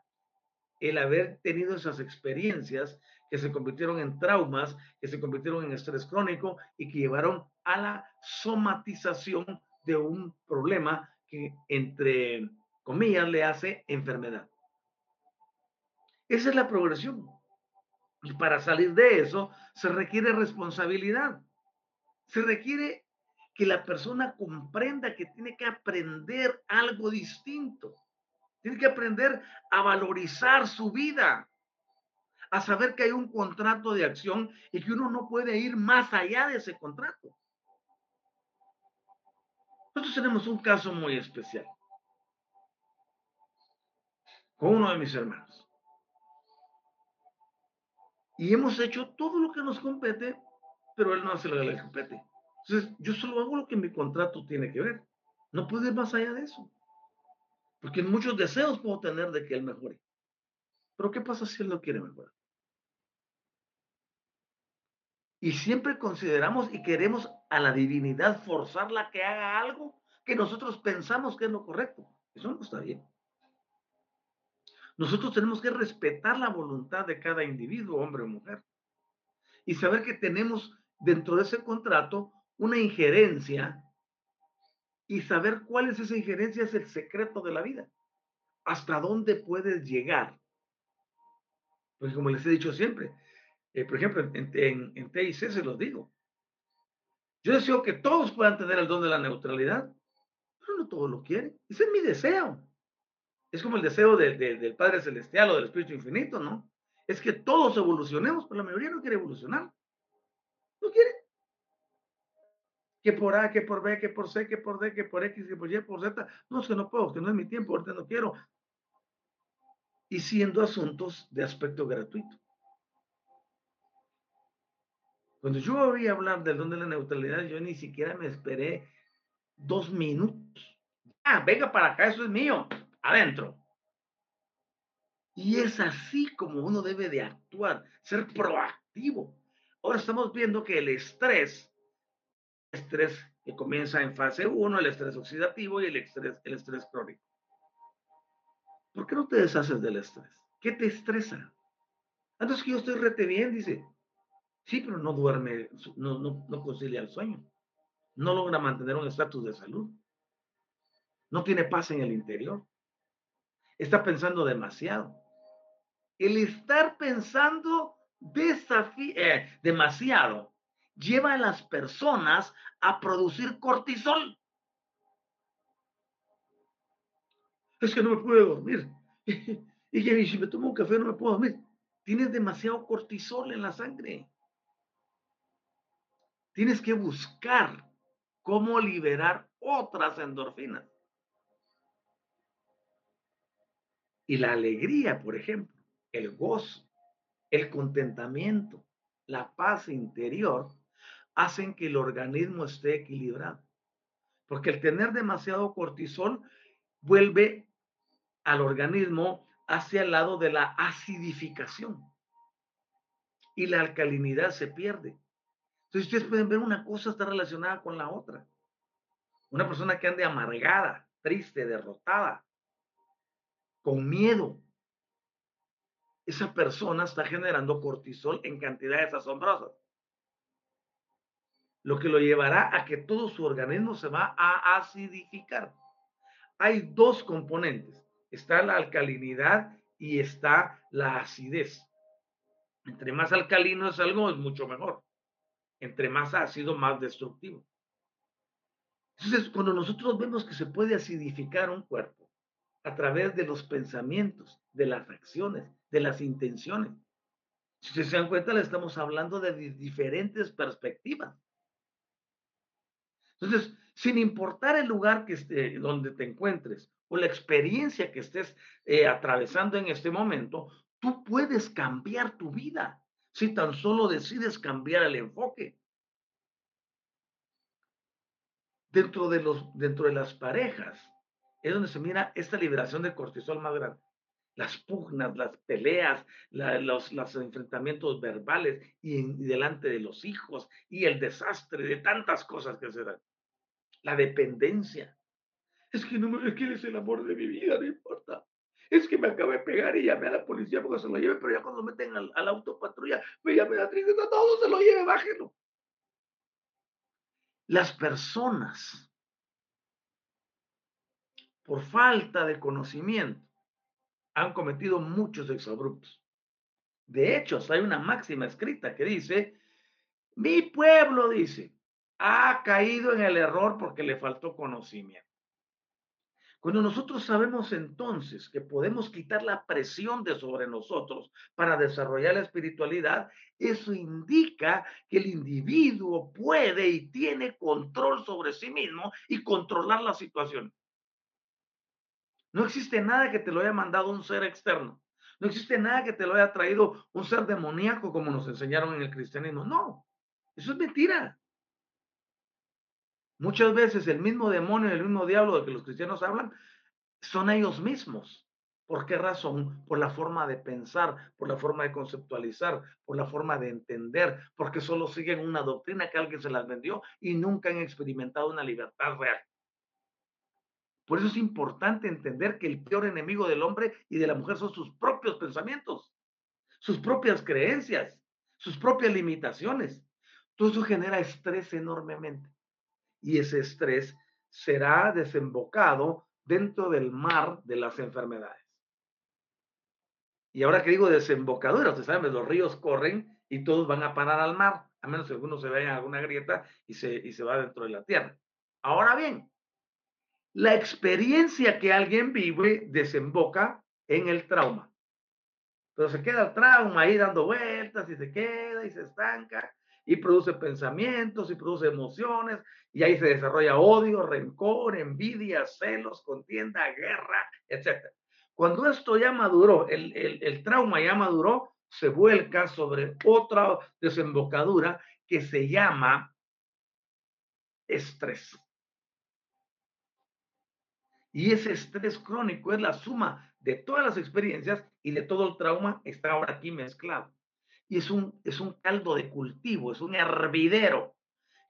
el haber tenido esas experiencias que se convirtieron en traumas, que se convirtieron en estrés crónico y que llevaron a la somatización de un problema que, entre comillas, le hace enfermedad. Esa es la progresión. Y para salir de eso se requiere responsabilidad. Se requiere que la persona comprenda que tiene que aprender algo distinto. Tiene que aprender a valorizar su vida, a saber que hay un contrato de acción y que uno no puede ir más allá de ese contrato. Nosotros tenemos un caso muy especial con uno de mis hermanos. Y hemos hecho todo lo que nos compete, pero él no hace lo que le compete. Entonces, yo solo hago lo que mi contrato tiene que ver. No puedo ir más allá de eso. Porque muchos deseos puedo tener de que él mejore. Pero ¿qué pasa si él no quiere mejorar? Y siempre consideramos y queremos a la divinidad forzarla que haga algo que nosotros pensamos que es lo correcto. Eso no está bien. Nosotros tenemos que respetar la voluntad de cada individuo, hombre o mujer, y saber que tenemos dentro de ese contrato una injerencia y saber cuál es esa injerencia es el secreto de la vida. Hasta dónde puedes llegar. Pues como les he dicho siempre, eh, por ejemplo, en, en, en TIC se los digo. Yo deseo que todos puedan tener el don de la neutralidad, pero no todos lo quieren. Ese es mi deseo. Es como el deseo del Padre Celestial o del Espíritu Infinito, ¿no? Es que todos evolucionemos, pero la mayoría no quiere evolucionar. No quiere. Que por A, que por B, que por C, que por D, que por X, que por Y, por Z. No, es que no puedo, que no es mi tiempo, ahorita no quiero. Y siendo asuntos de aspecto gratuito. Cuando yo oí hablar del don de la neutralidad, yo ni siquiera me esperé dos minutos. Ah, venga para acá, eso es mío adentro. Y es así como uno debe de actuar, ser proactivo. Ahora estamos viendo que el estrés, estrés que comienza en fase 1, el estrés oxidativo y el estrés, el estrés crónico. ¿Por qué no te deshaces del estrés? ¿Qué te estresa? Antes que yo estoy rete bien, dice. Sí, pero no duerme, no, no, no concilia el sueño. No logra mantener un estatus de salud. No tiene paz en el interior está pensando demasiado. El estar pensando eh, demasiado lleva a las personas a producir cortisol. Es que no me puedo dormir. Y que si me tomo un café no me puedo dormir. Tienes demasiado cortisol en la sangre. Tienes que buscar cómo liberar otras endorfinas. Y la alegría, por ejemplo, el gozo, el contentamiento, la paz interior, hacen que el organismo esté equilibrado. Porque el tener demasiado cortisol vuelve al organismo hacia el lado de la acidificación. Y la alcalinidad se pierde. Entonces ustedes pueden ver una cosa está relacionada con la otra. Una persona que ande amargada, triste, derrotada, con miedo. esa persona está generando cortisol en cantidades asombrosas. Lo que lo llevará a que todo su organismo se va a acidificar. Hay dos componentes. Está la alcalinidad y está la acidez. Entre más alcalino es algo, es mucho mejor. Entre más ácido, más destructivo. Entonces, cuando nosotros vemos que se puede acidificar un cuerpo a través de los pensamientos, de las acciones, de las intenciones, si se dan cuenta, le estamos hablando de diferentes perspectivas. Entonces, sin importar el lugar que esté, donde te encuentres o la experiencia que estés eh, atravesando en este momento, tú puedes cambiar tu vida si tan solo decides cambiar el enfoque. dentro de, los, dentro de las parejas es donde se mira esta liberación de cortisol más grande. Las pugnas, las peleas, los, los, enfrentamientos verbales y, delante de los hijos y el desastre de tantas cosas que se dan. La dependencia. Es que, no, es que es el amor de mi vida, no importa. Es que me acaba de pegar y llamé a la policía porque se lo lleve, pero ya cuando meten al, al autopatrulla, me llame a tristeza, todo se lo lleve, bájelo. Las personas, por falta de conocimiento, han cometido muchos exabruptos. De hecho, hay una máxima escrita que dice, mi pueblo, dice, ha caído en el error porque le faltó conocimiento. Cuando nosotros sabemos entonces que podemos quitar la presión de sobre nosotros para desarrollar la espiritualidad, eso indica que el individuo puede y tiene control sobre sí mismo y controlar la situación. No existe nada que te lo haya mandado un ser externo. No existe nada que te lo haya traído un ser demoníaco como nos enseñaron en el cristianismo. No, eso es mentira. Muchas veces el mismo demonio, el mismo diablo de que los cristianos hablan, son ellos mismos. ¿Por qué razón? Por la forma de pensar, por la forma de conceptualizar, por la forma de entender, porque solo siguen una doctrina que alguien se las vendió y nunca han experimentado una libertad real. Por eso es importante entender que el peor enemigo del hombre y de la mujer son sus propios pensamientos, sus propias creencias, sus propias limitaciones. Todo eso genera estrés enormemente y ese estrés será desembocado dentro del mar de las enfermedades. Y ahora que digo desembocadura, ustedes saben, los ríos corren y todos van a parar al mar, a menos que alguno se vaya a alguna grieta y se, y se va dentro de la tierra. Ahora bien, la experiencia que alguien vive desemboca en el trauma. Se queda el trauma ahí dando vueltas y se queda y se estanca y produce pensamientos y produce emociones y ahí se desarrolla odio, rencor, envidia, celos, contienda, guerra, etc. Cuando esto ya maduró, el, el trauma ya maduró, se vuelca sobre otra desembocadura que se llama estrés. Y ese estrés crónico es la suma de todas las experiencias y de todo el trauma está ahora aquí mezclado y es un, es un caldo de cultivo, es un hervidero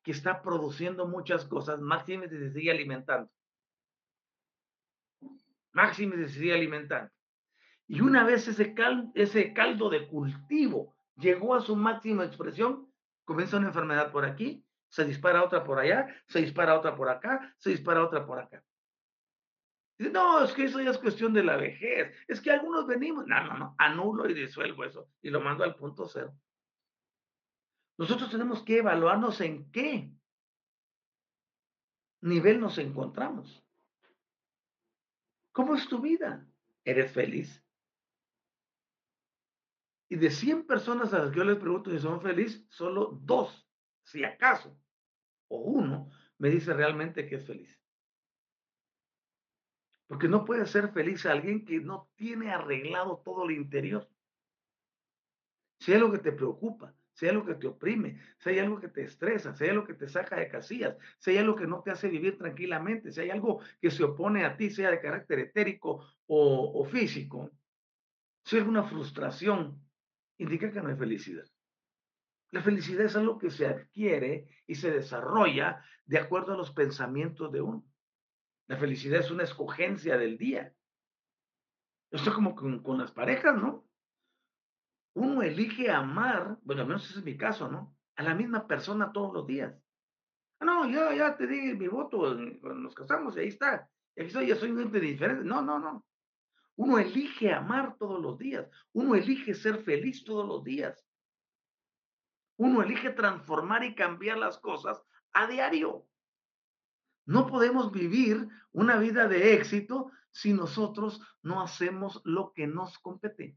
que está produciendo muchas cosas, máxime si se sigue alimentando. Máxime si se sigue alimentando. Y una vez ese, ese caldo de cultivo llegó a su máxima expresión, comienza una enfermedad por aquí, se dispara otra por allá, se dispara otra por acá, se dispara otra por acá no, es que eso ya es cuestión de la vejez. Es que algunos venimos. No, no, no. Anulo y disuelvo eso y lo mando al punto cero. Nosotros tenemos que evaluarnos en qué nivel nos encontramos. ¿Cómo es tu vida? ¿Eres feliz? Y de 100 personas a las que yo les pregunto si son felices, solo dos, si acaso, o uno, me dice realmente que es feliz. Porque no puede ser feliz alguien que no tiene arreglado todo el interior. Si hay algo que te preocupa, si hay algo que te oprime, si hay algo que te estresa, si hay algo que te saca de casillas, si hay algo que no te hace vivir tranquilamente, si hay algo que se opone a ti, sea de carácter etérico o, o físico, si hay alguna frustración, indica que no hay felicidad. La felicidad es algo que se adquiere y se desarrolla de acuerdo a los pensamientos de uno. La felicidad es una escogencia del día. Esto es como con, las parejas, ¿no? uno elige amar, bueno, al menos ese es mi caso, ¿no? A la misma persona todos los días. Ah, no, ya, ya te di mi voto, nos casamos y ahí está. Y aquí ya soy gente diferente. No, no, no. Uno elige amar todos los días. Uno elige ser feliz todos los días. Uno elige transformar y cambiar las cosas a diario. No podemos vivir una vida de éxito si nosotros no hacemos lo que nos compete.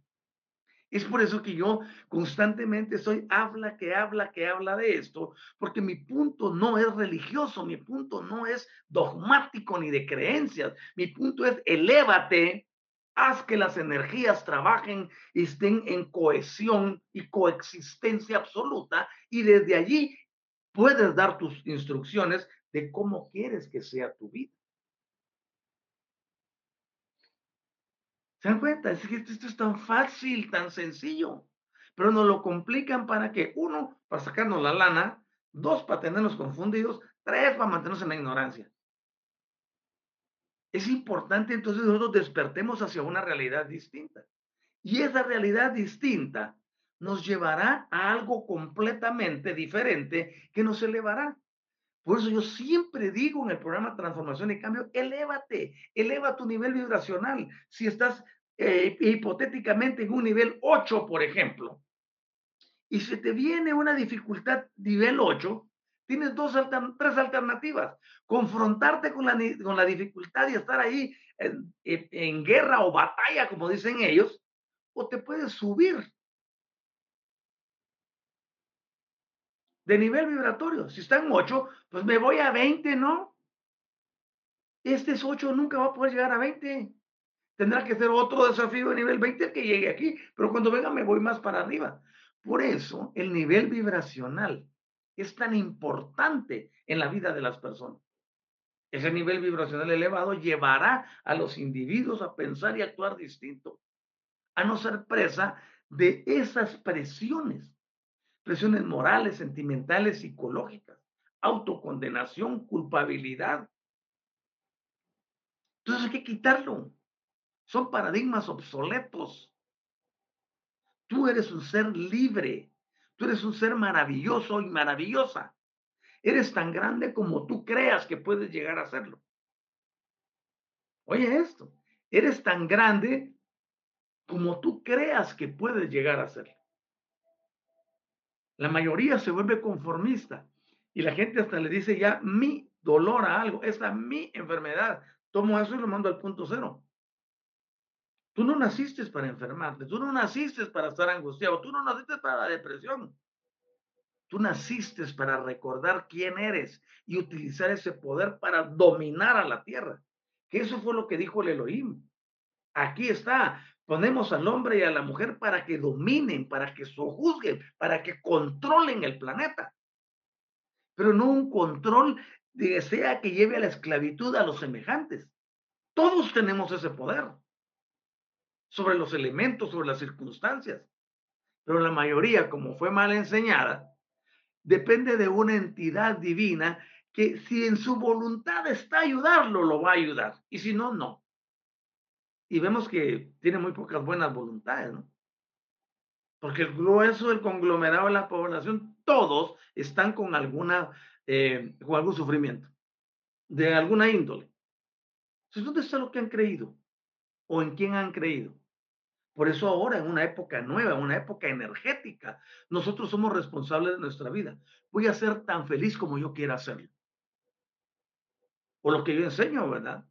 Es por eso que yo constantemente soy habla que habla que habla de esto, porque mi punto no es religioso, mi punto no es dogmático ni de creencias, mi punto es elévate, haz que las energías trabajen y estén en cohesión y coexistencia absoluta y desde allí puedes dar tus instrucciones de cómo quieres que sea tu vida. ¿Se dan cuenta? Es que esto es tan fácil, tan sencillo, pero nos lo complican para que, uno, para sacarnos la lana, dos, para tenernos confundidos, tres, para mantenernos en la ignorancia. Es importante entonces nosotros despertemos hacia una realidad distinta. Y esa realidad distinta nos llevará a algo completamente diferente que nos elevará. Por eso yo siempre digo en el programa Transformación y Cambio, elévate, eleva tu nivel vibracional. Si estás eh, hipotéticamente en un nivel 8, por ejemplo, y se te viene una dificultad nivel 8, tienes dos tres alternativas. Confrontarte con la, con la dificultad y estar ahí en, en guerra o batalla, como dicen ellos, o te puedes subir de nivel vibratorio. Si está en 8, pues me voy a 20, ¿no? Este es 8, nunca va a poder llegar a 20. Tendrá que ser otro desafío de nivel 20 que llegue aquí, pero cuando venga me voy más para arriba. Por eso el nivel vibracional es tan importante en la vida de las personas. Ese nivel vibracional elevado llevará a los individuos a pensar y actuar distinto, a no ser presa de esas presiones presiones morales, sentimentales, psicológicas, autocondenación, culpabilidad. Entonces hay que quitarlo. Son paradigmas obsoletos. Tú eres un ser libre. Tú eres un ser maravilloso y maravillosa. Eres tan grande como tú creas que puedes llegar a serlo. Oye esto, eres tan grande como tú creas que puedes llegar a serlo. La mayoría se vuelve conformista y la gente hasta le dice ya mi dolor a algo, esa mi enfermedad. Tomo eso y lo mando al punto cero. Tú no naciste para enfermarte, tú no naciste para estar angustiado, tú no naciste para la depresión. Tú naciste para recordar quién eres y utilizar ese poder para dominar a la tierra. Que eso fue lo que dijo el Elohim. Aquí está, Ponemos al hombre y a la mujer para que dominen, para que sojuzguen, para que controlen el planeta. Pero no un control de sea que lleve a la esclavitud a los semejantes. Todos tenemos ese poder sobre los elementos, sobre las circunstancias. Pero la mayoría, como fue mal enseñada, depende de una entidad divina que si en su voluntad está ayudarlo, lo va a ayudar. Y si no, no y vemos que tiene muy pocas buenas voluntades, ¿no? Porque el grueso del conglomerado de la población, todos están con alguna, eh, algún sufrimiento, de alguna índole. Entonces, ¿dónde está lo que han creído? ¿O en quién han creído? Por eso ahora, en una época nueva, en una época energética, nosotros somos responsables de nuestra vida. Voy a ser tan feliz como yo quiera hacerlo. O lo que yo enseño, ¿verdad?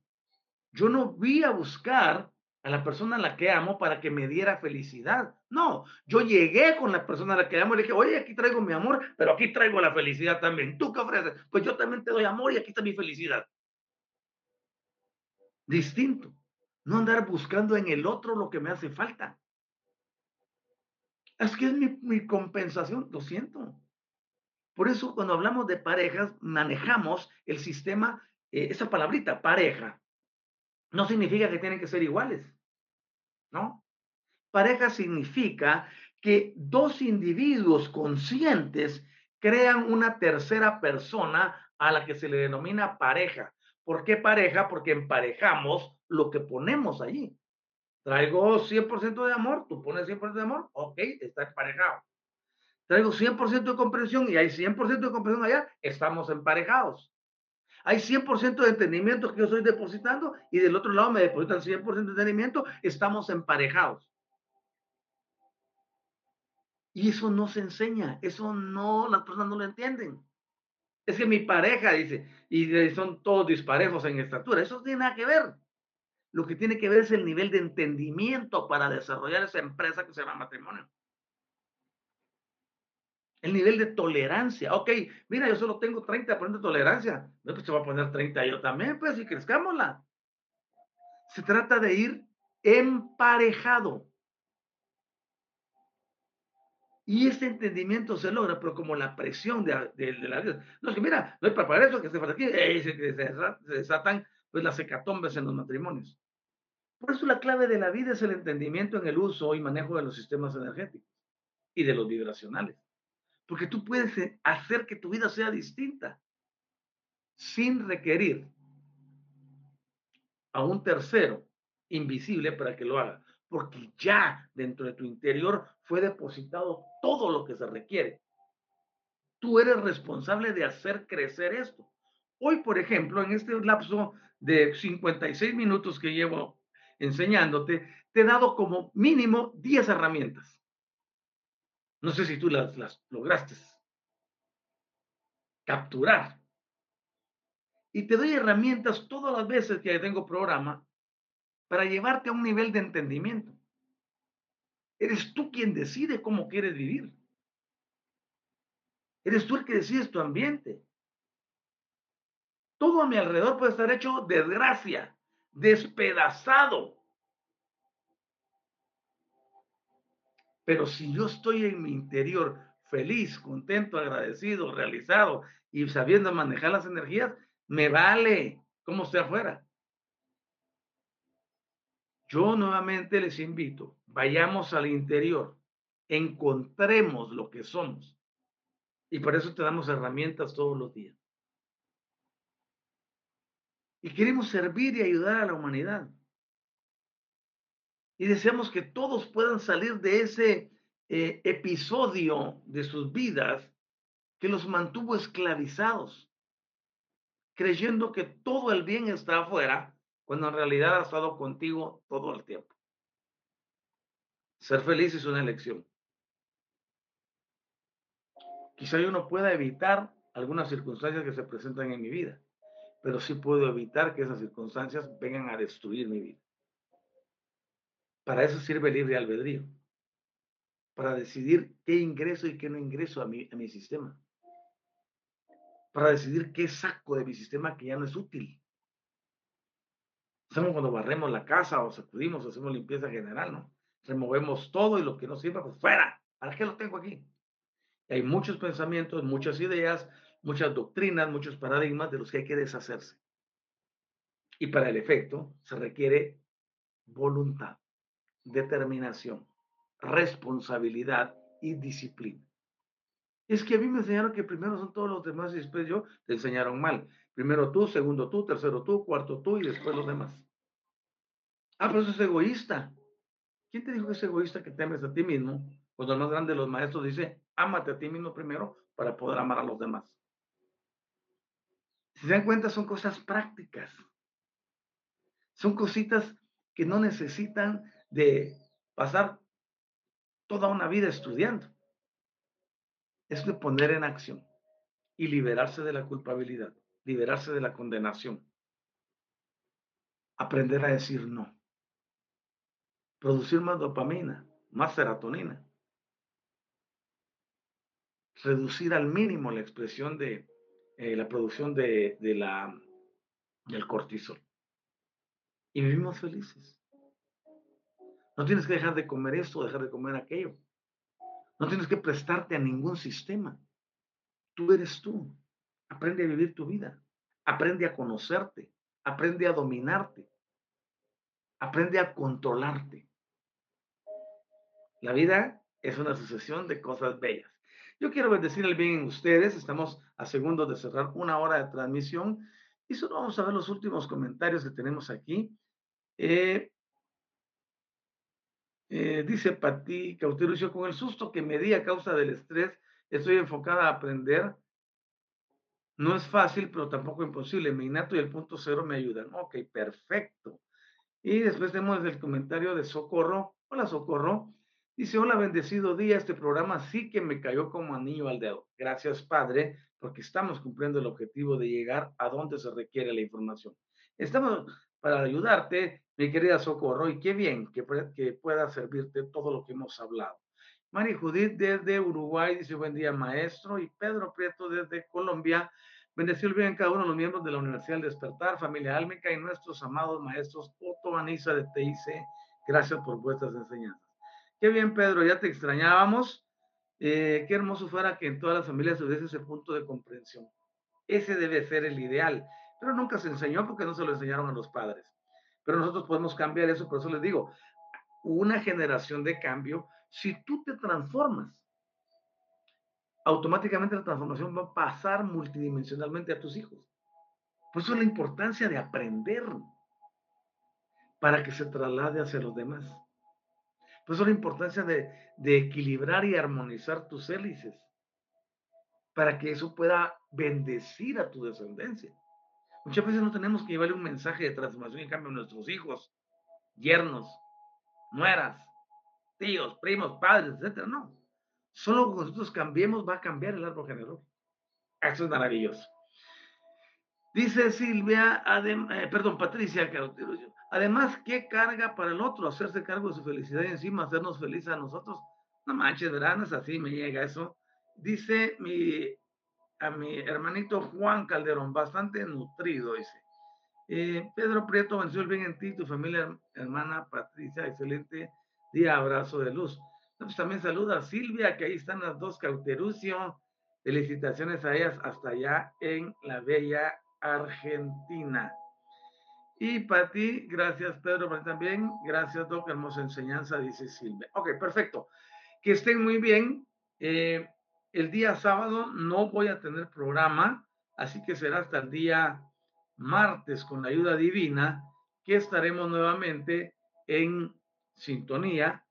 Yo no vi a buscar a la persona a la que amo para que me diera felicidad. No, yo llegué con la persona a la que amo y le dije, oye, aquí traigo mi amor, pero aquí traigo la felicidad también. ¿Tú qué ofreces? Pues yo también te doy amor y aquí está mi felicidad. Distinto. No andar buscando en el otro lo que me hace falta. Es que es mi, compensación, lo siento. Por eso cuando hablamos de parejas, manejamos el sistema, eh, esa palabrita, pareja no significa que tienen que ser iguales, ¿no? Pareja significa que dos individuos conscientes crean una tercera persona a la que se le denomina pareja. ¿Por qué pareja? Porque emparejamos lo que ponemos allí. Traigo 100% de amor, tú pones 100% de amor, ok, está emparejado. Traigo 100% de comprensión y hay 100% de comprensión allá, estamos emparejados. Hay 100% de entendimiento que yo estoy depositando y del otro lado me depositan 100% de entendimiento, estamos emparejados. Y eso no se enseña, eso no, las personas no lo entienden. Es que mi pareja dice, y son todos disparejos en estatura, eso no tiene nada que ver. Lo que tiene que ver es el nivel de entendimiento para desarrollar esa empresa que se llama matrimonio. El nivel de tolerancia. Ok, mira, yo solo tengo 30% de tolerancia. No, pues te voy a poner 30 yo también, pues, y crezcámosla. Se trata de ir emparejado. Y ese entendimiento se logra, pero como la presión de, la vida. No, es que mira, no hay para eso que se aquí, se, se desatan pues las hecatombes en los matrimonios. Por eso la clave de la vida es el entendimiento en el uso y manejo de los sistemas energéticos y de los vibracionales. Porque tú puedes eh, hacer que tu vida sea distinta sin requerir a un tercero invisible para que lo haga. Porque ya dentro de tu interior fue depositado todo lo que se requiere. Tú eres responsable de hacer crecer esto. Hoy, por ejemplo, en este lapso de 56 minutos que llevo enseñándote, te he dado como mínimo 10 herramientas. No sé si tú las, lograste capturar. Y te doy herramientas todas las veces que tengo programa para llevarte a un nivel de entendimiento. Eres tú quien decide cómo quieres vivir. Eres tú el que decides tu ambiente. Todo a mi alrededor puede estar hecho de desgracia, despedazado. Pero si yo estoy en mi interior feliz, contento, agradecido, realizado y sabiendo manejar las energías, me vale como esté afuera. Yo nuevamente les invito, vayamos al interior, encontremos lo que somos. Y por eso te damos herramientas todos los días. Y queremos servir y ayudar a la humanidad. Y deseamos que todos puedan salir de ese eh, episodio de sus vidas que los mantuvo esclavizados, creyendo que todo el bien está afuera, cuando en realidad ha estado contigo todo el tiempo. Ser feliz es una elección. Quizá yo no pueda evitar algunas circunstancias que se presentan en mi vida pero sí puedo evitar que esas circunstancias vengan a destruir mi vida. Para eso sirve libre albedrío, para decidir qué ingreso y qué no ingreso a mi, sistema, para decidir qué saco de mi sistema que ya no es útil. Hacemos cuando barremos la casa o sacudimos, hacemos limpieza general, ¿no? Removemos todo y lo que no sirva, pues fuera. ¿Para qué lo tengo aquí? hay muchos pensamientos, muchas ideas, muchas doctrinas, muchos paradigmas de los que hay que deshacerse. Y para el efecto se requiere voluntad, determinación, responsabilidad y disciplina. Es que a mí me enseñaron que primero son todos los demás y después yo te enseñaron mal. Primero tú, segundo tú, tercero tú, cuarto tú y después los demás. Ah, pero eso es egoísta. ¿Quién te dijo que es egoísta que temes a ti mismo? Cuando el más grande de los maestros dice, ámate a ti mismo primero para poder amar a los demás. Si se dan cuenta, son cosas prácticas. Son cositas que no necesitan de pasar toda una vida estudiando. Es de poner en acción y liberarse de la culpabilidad, liberarse de la condenación. Aprender a decir no. Producir más dopamina, más serotonina. Reducir al mínimo la expresión de eh, la producción de, la, del cortisol. Y vivimos felices. No tienes que dejar de comer esto, dejar de comer aquello. No tienes que prestarte a ningún sistema. Tú eres tú. Aprende a vivir tu vida. Aprende a conocerte. Aprende a dominarte. Aprende a controlarte. La vida es una sucesión de cosas bellas. Yo quiero bendecir el bien en ustedes. Estamos a segundos de cerrar una hora de transmisión y solo vamos a ver los últimos comentarios que tenemos aquí. Eh, Eh, dice Pati Cauterucio, con el susto que me di a causa del estrés, estoy enfocada a aprender. No es fácil, pero tampoco imposible. Mi innato y el punto cero me ayudan. Ok, perfecto. Y después tenemos el comentario de Socorro. Hola, Socorro. Dice, hola, bendecido día. Este programa sí que me cayó como anillo al dedo. Gracias, Padre, porque estamos cumpliendo el objetivo de llegar a donde se requiere la información. Estamos para ayudarte, mi querida Socorro, y qué bien que, pueda servirte todo lo que hemos hablado. Mari Judith desde Uruguay dice buen día maestro y Pedro Prieto desde Colombia. Bendecido bien cada uno de los miembros de la Universidad del Despertar, familia Álmica y nuestros amados maestros Otto Anisa de TIC. Gracias por vuestras enseñanzas. Qué bien, Pedro, ya te extrañábamos. Eh, qué hermoso fuera que en todas las familias hubiese ese punto de comprensión. Ese debe ser el ideal pero nunca se enseñó porque no se lo enseñaron a los padres. Pero nosotros podemos cambiar eso, por eso les digo, una generación de cambio, si tú te transformas, automáticamente la transformación va a pasar multidimensionalmente a tus hijos. Por eso es la importancia de aprender para que se traslade hacia los demás. Por eso la importancia de, de equilibrar y armonizar tus hélices para que eso pueda bendecir a tu descendencia. Muchas veces no tenemos que llevarle un mensaje de transformación y cambio a nuestros hijos, yernos, nueras, tíos, primos, padres, etcétera. No. Solo cuando nosotros cambiemos va a cambiar el árbol general. Eso es maravilloso. Dice Silvia, eh, perdón, Patricia, además, ¿qué carga para el otro? Hacerse cargo de su felicidad y encima hacernos felices a nosotros. No manches, ¿verdad? No es así, me llega eso. Dice mi a mi hermanito Juan Calderón, bastante nutrido, dice. Eh, Pedro Prieto, el bien en ti, tu familia, hermana Patricia, excelente día, abrazo de luz. Pues también saluda a Silvia, que ahí están las dos, Cauterucio, felicitaciones a ellas hasta allá en la bella Argentina. Y para ti, gracias Pedro, para también, gracias Doc, hermosa enseñanza, dice Silvia. Ok, perfecto. Que estén muy bien. Eh, el día sábado no voy a tener programa, así que será hasta el día martes con la ayuda divina que estaremos nuevamente en sintonía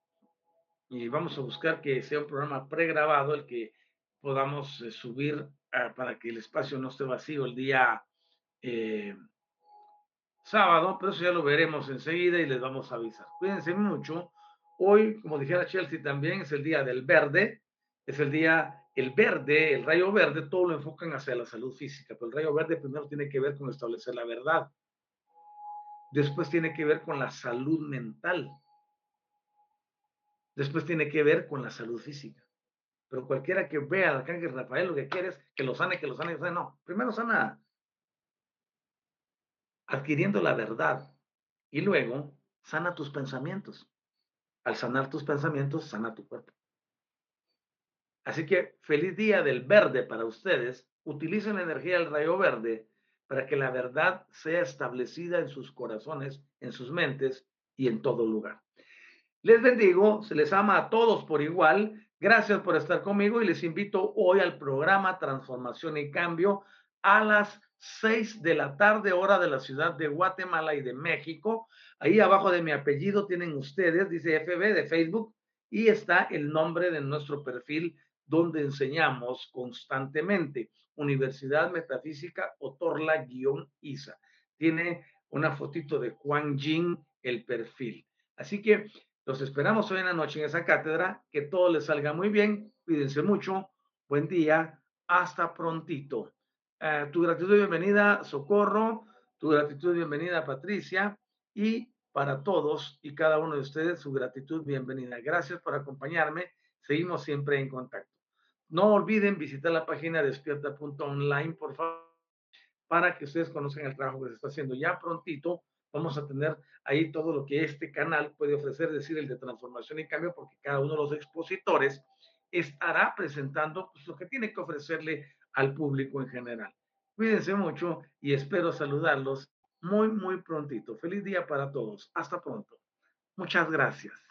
y vamos a buscar que sea un programa pregrabado el que podamos eh, subir ah, para que el espacio no esté vacío el día eh, sábado, pero eso ya lo veremos enseguida y les vamos a avisar. Cuídense mucho. Hoy, como dijera Chelsea también, es el día del verde, es el día el verde, el rayo verde, todo lo enfocan hacia la salud física, pero el rayo verde primero tiene que ver con establecer la verdad. Después tiene que ver con la salud mental. Después tiene que ver con la salud física. Pero cualquiera que vea al arcángel Rafael lo que quiere es que lo sane, que lo sane, que lo sane. No, primero sana adquiriendo la verdad y luego sana tus pensamientos. Al sanar tus pensamientos, sana tu cuerpo. Así que feliz día del verde para ustedes. Utilicen la energía del rayo verde para que la verdad sea establecida en sus corazones, en sus mentes y en todo lugar. Les bendigo, se les ama a todos por igual. Gracias por estar conmigo y les invito hoy al programa Transformación y Cambio a las seis de la tarde, hora de la ciudad de Guatemala y de México. Ahí abajo de mi apellido tienen ustedes, dice FB de Facebook, y está el nombre de nuestro perfil donde enseñamos constantemente. Universidad Metafísica Otorla-ISA. Tiene una fotito de Juan Jin, el perfil. Así que los esperamos hoy en la noche en esa cátedra. Que todo les salga muy bien. Cuídense mucho. Buen día. Hasta prontito. Eh, tu gratitud y bienvenida, Socorro. Tu gratitud y bienvenida, Patricia. Y para todos y cada uno de ustedes, su gratitud, bienvenida. Gracias por acompañarme. Seguimos siempre en contacto. No olviden visitar la página despierta.online, por favor, para que ustedes conozcan el trabajo que se está haciendo. Ya prontito vamos a tener ahí todo lo que este canal puede ofrecer, es decir, el de transformación y cambio, porque cada uno de los expositores estará presentando pues, lo que tiene que ofrecerle al público en general. Cuídense mucho y espero saludarlos muy, muy prontito. Feliz día para todos. Hasta pronto. Muchas gracias.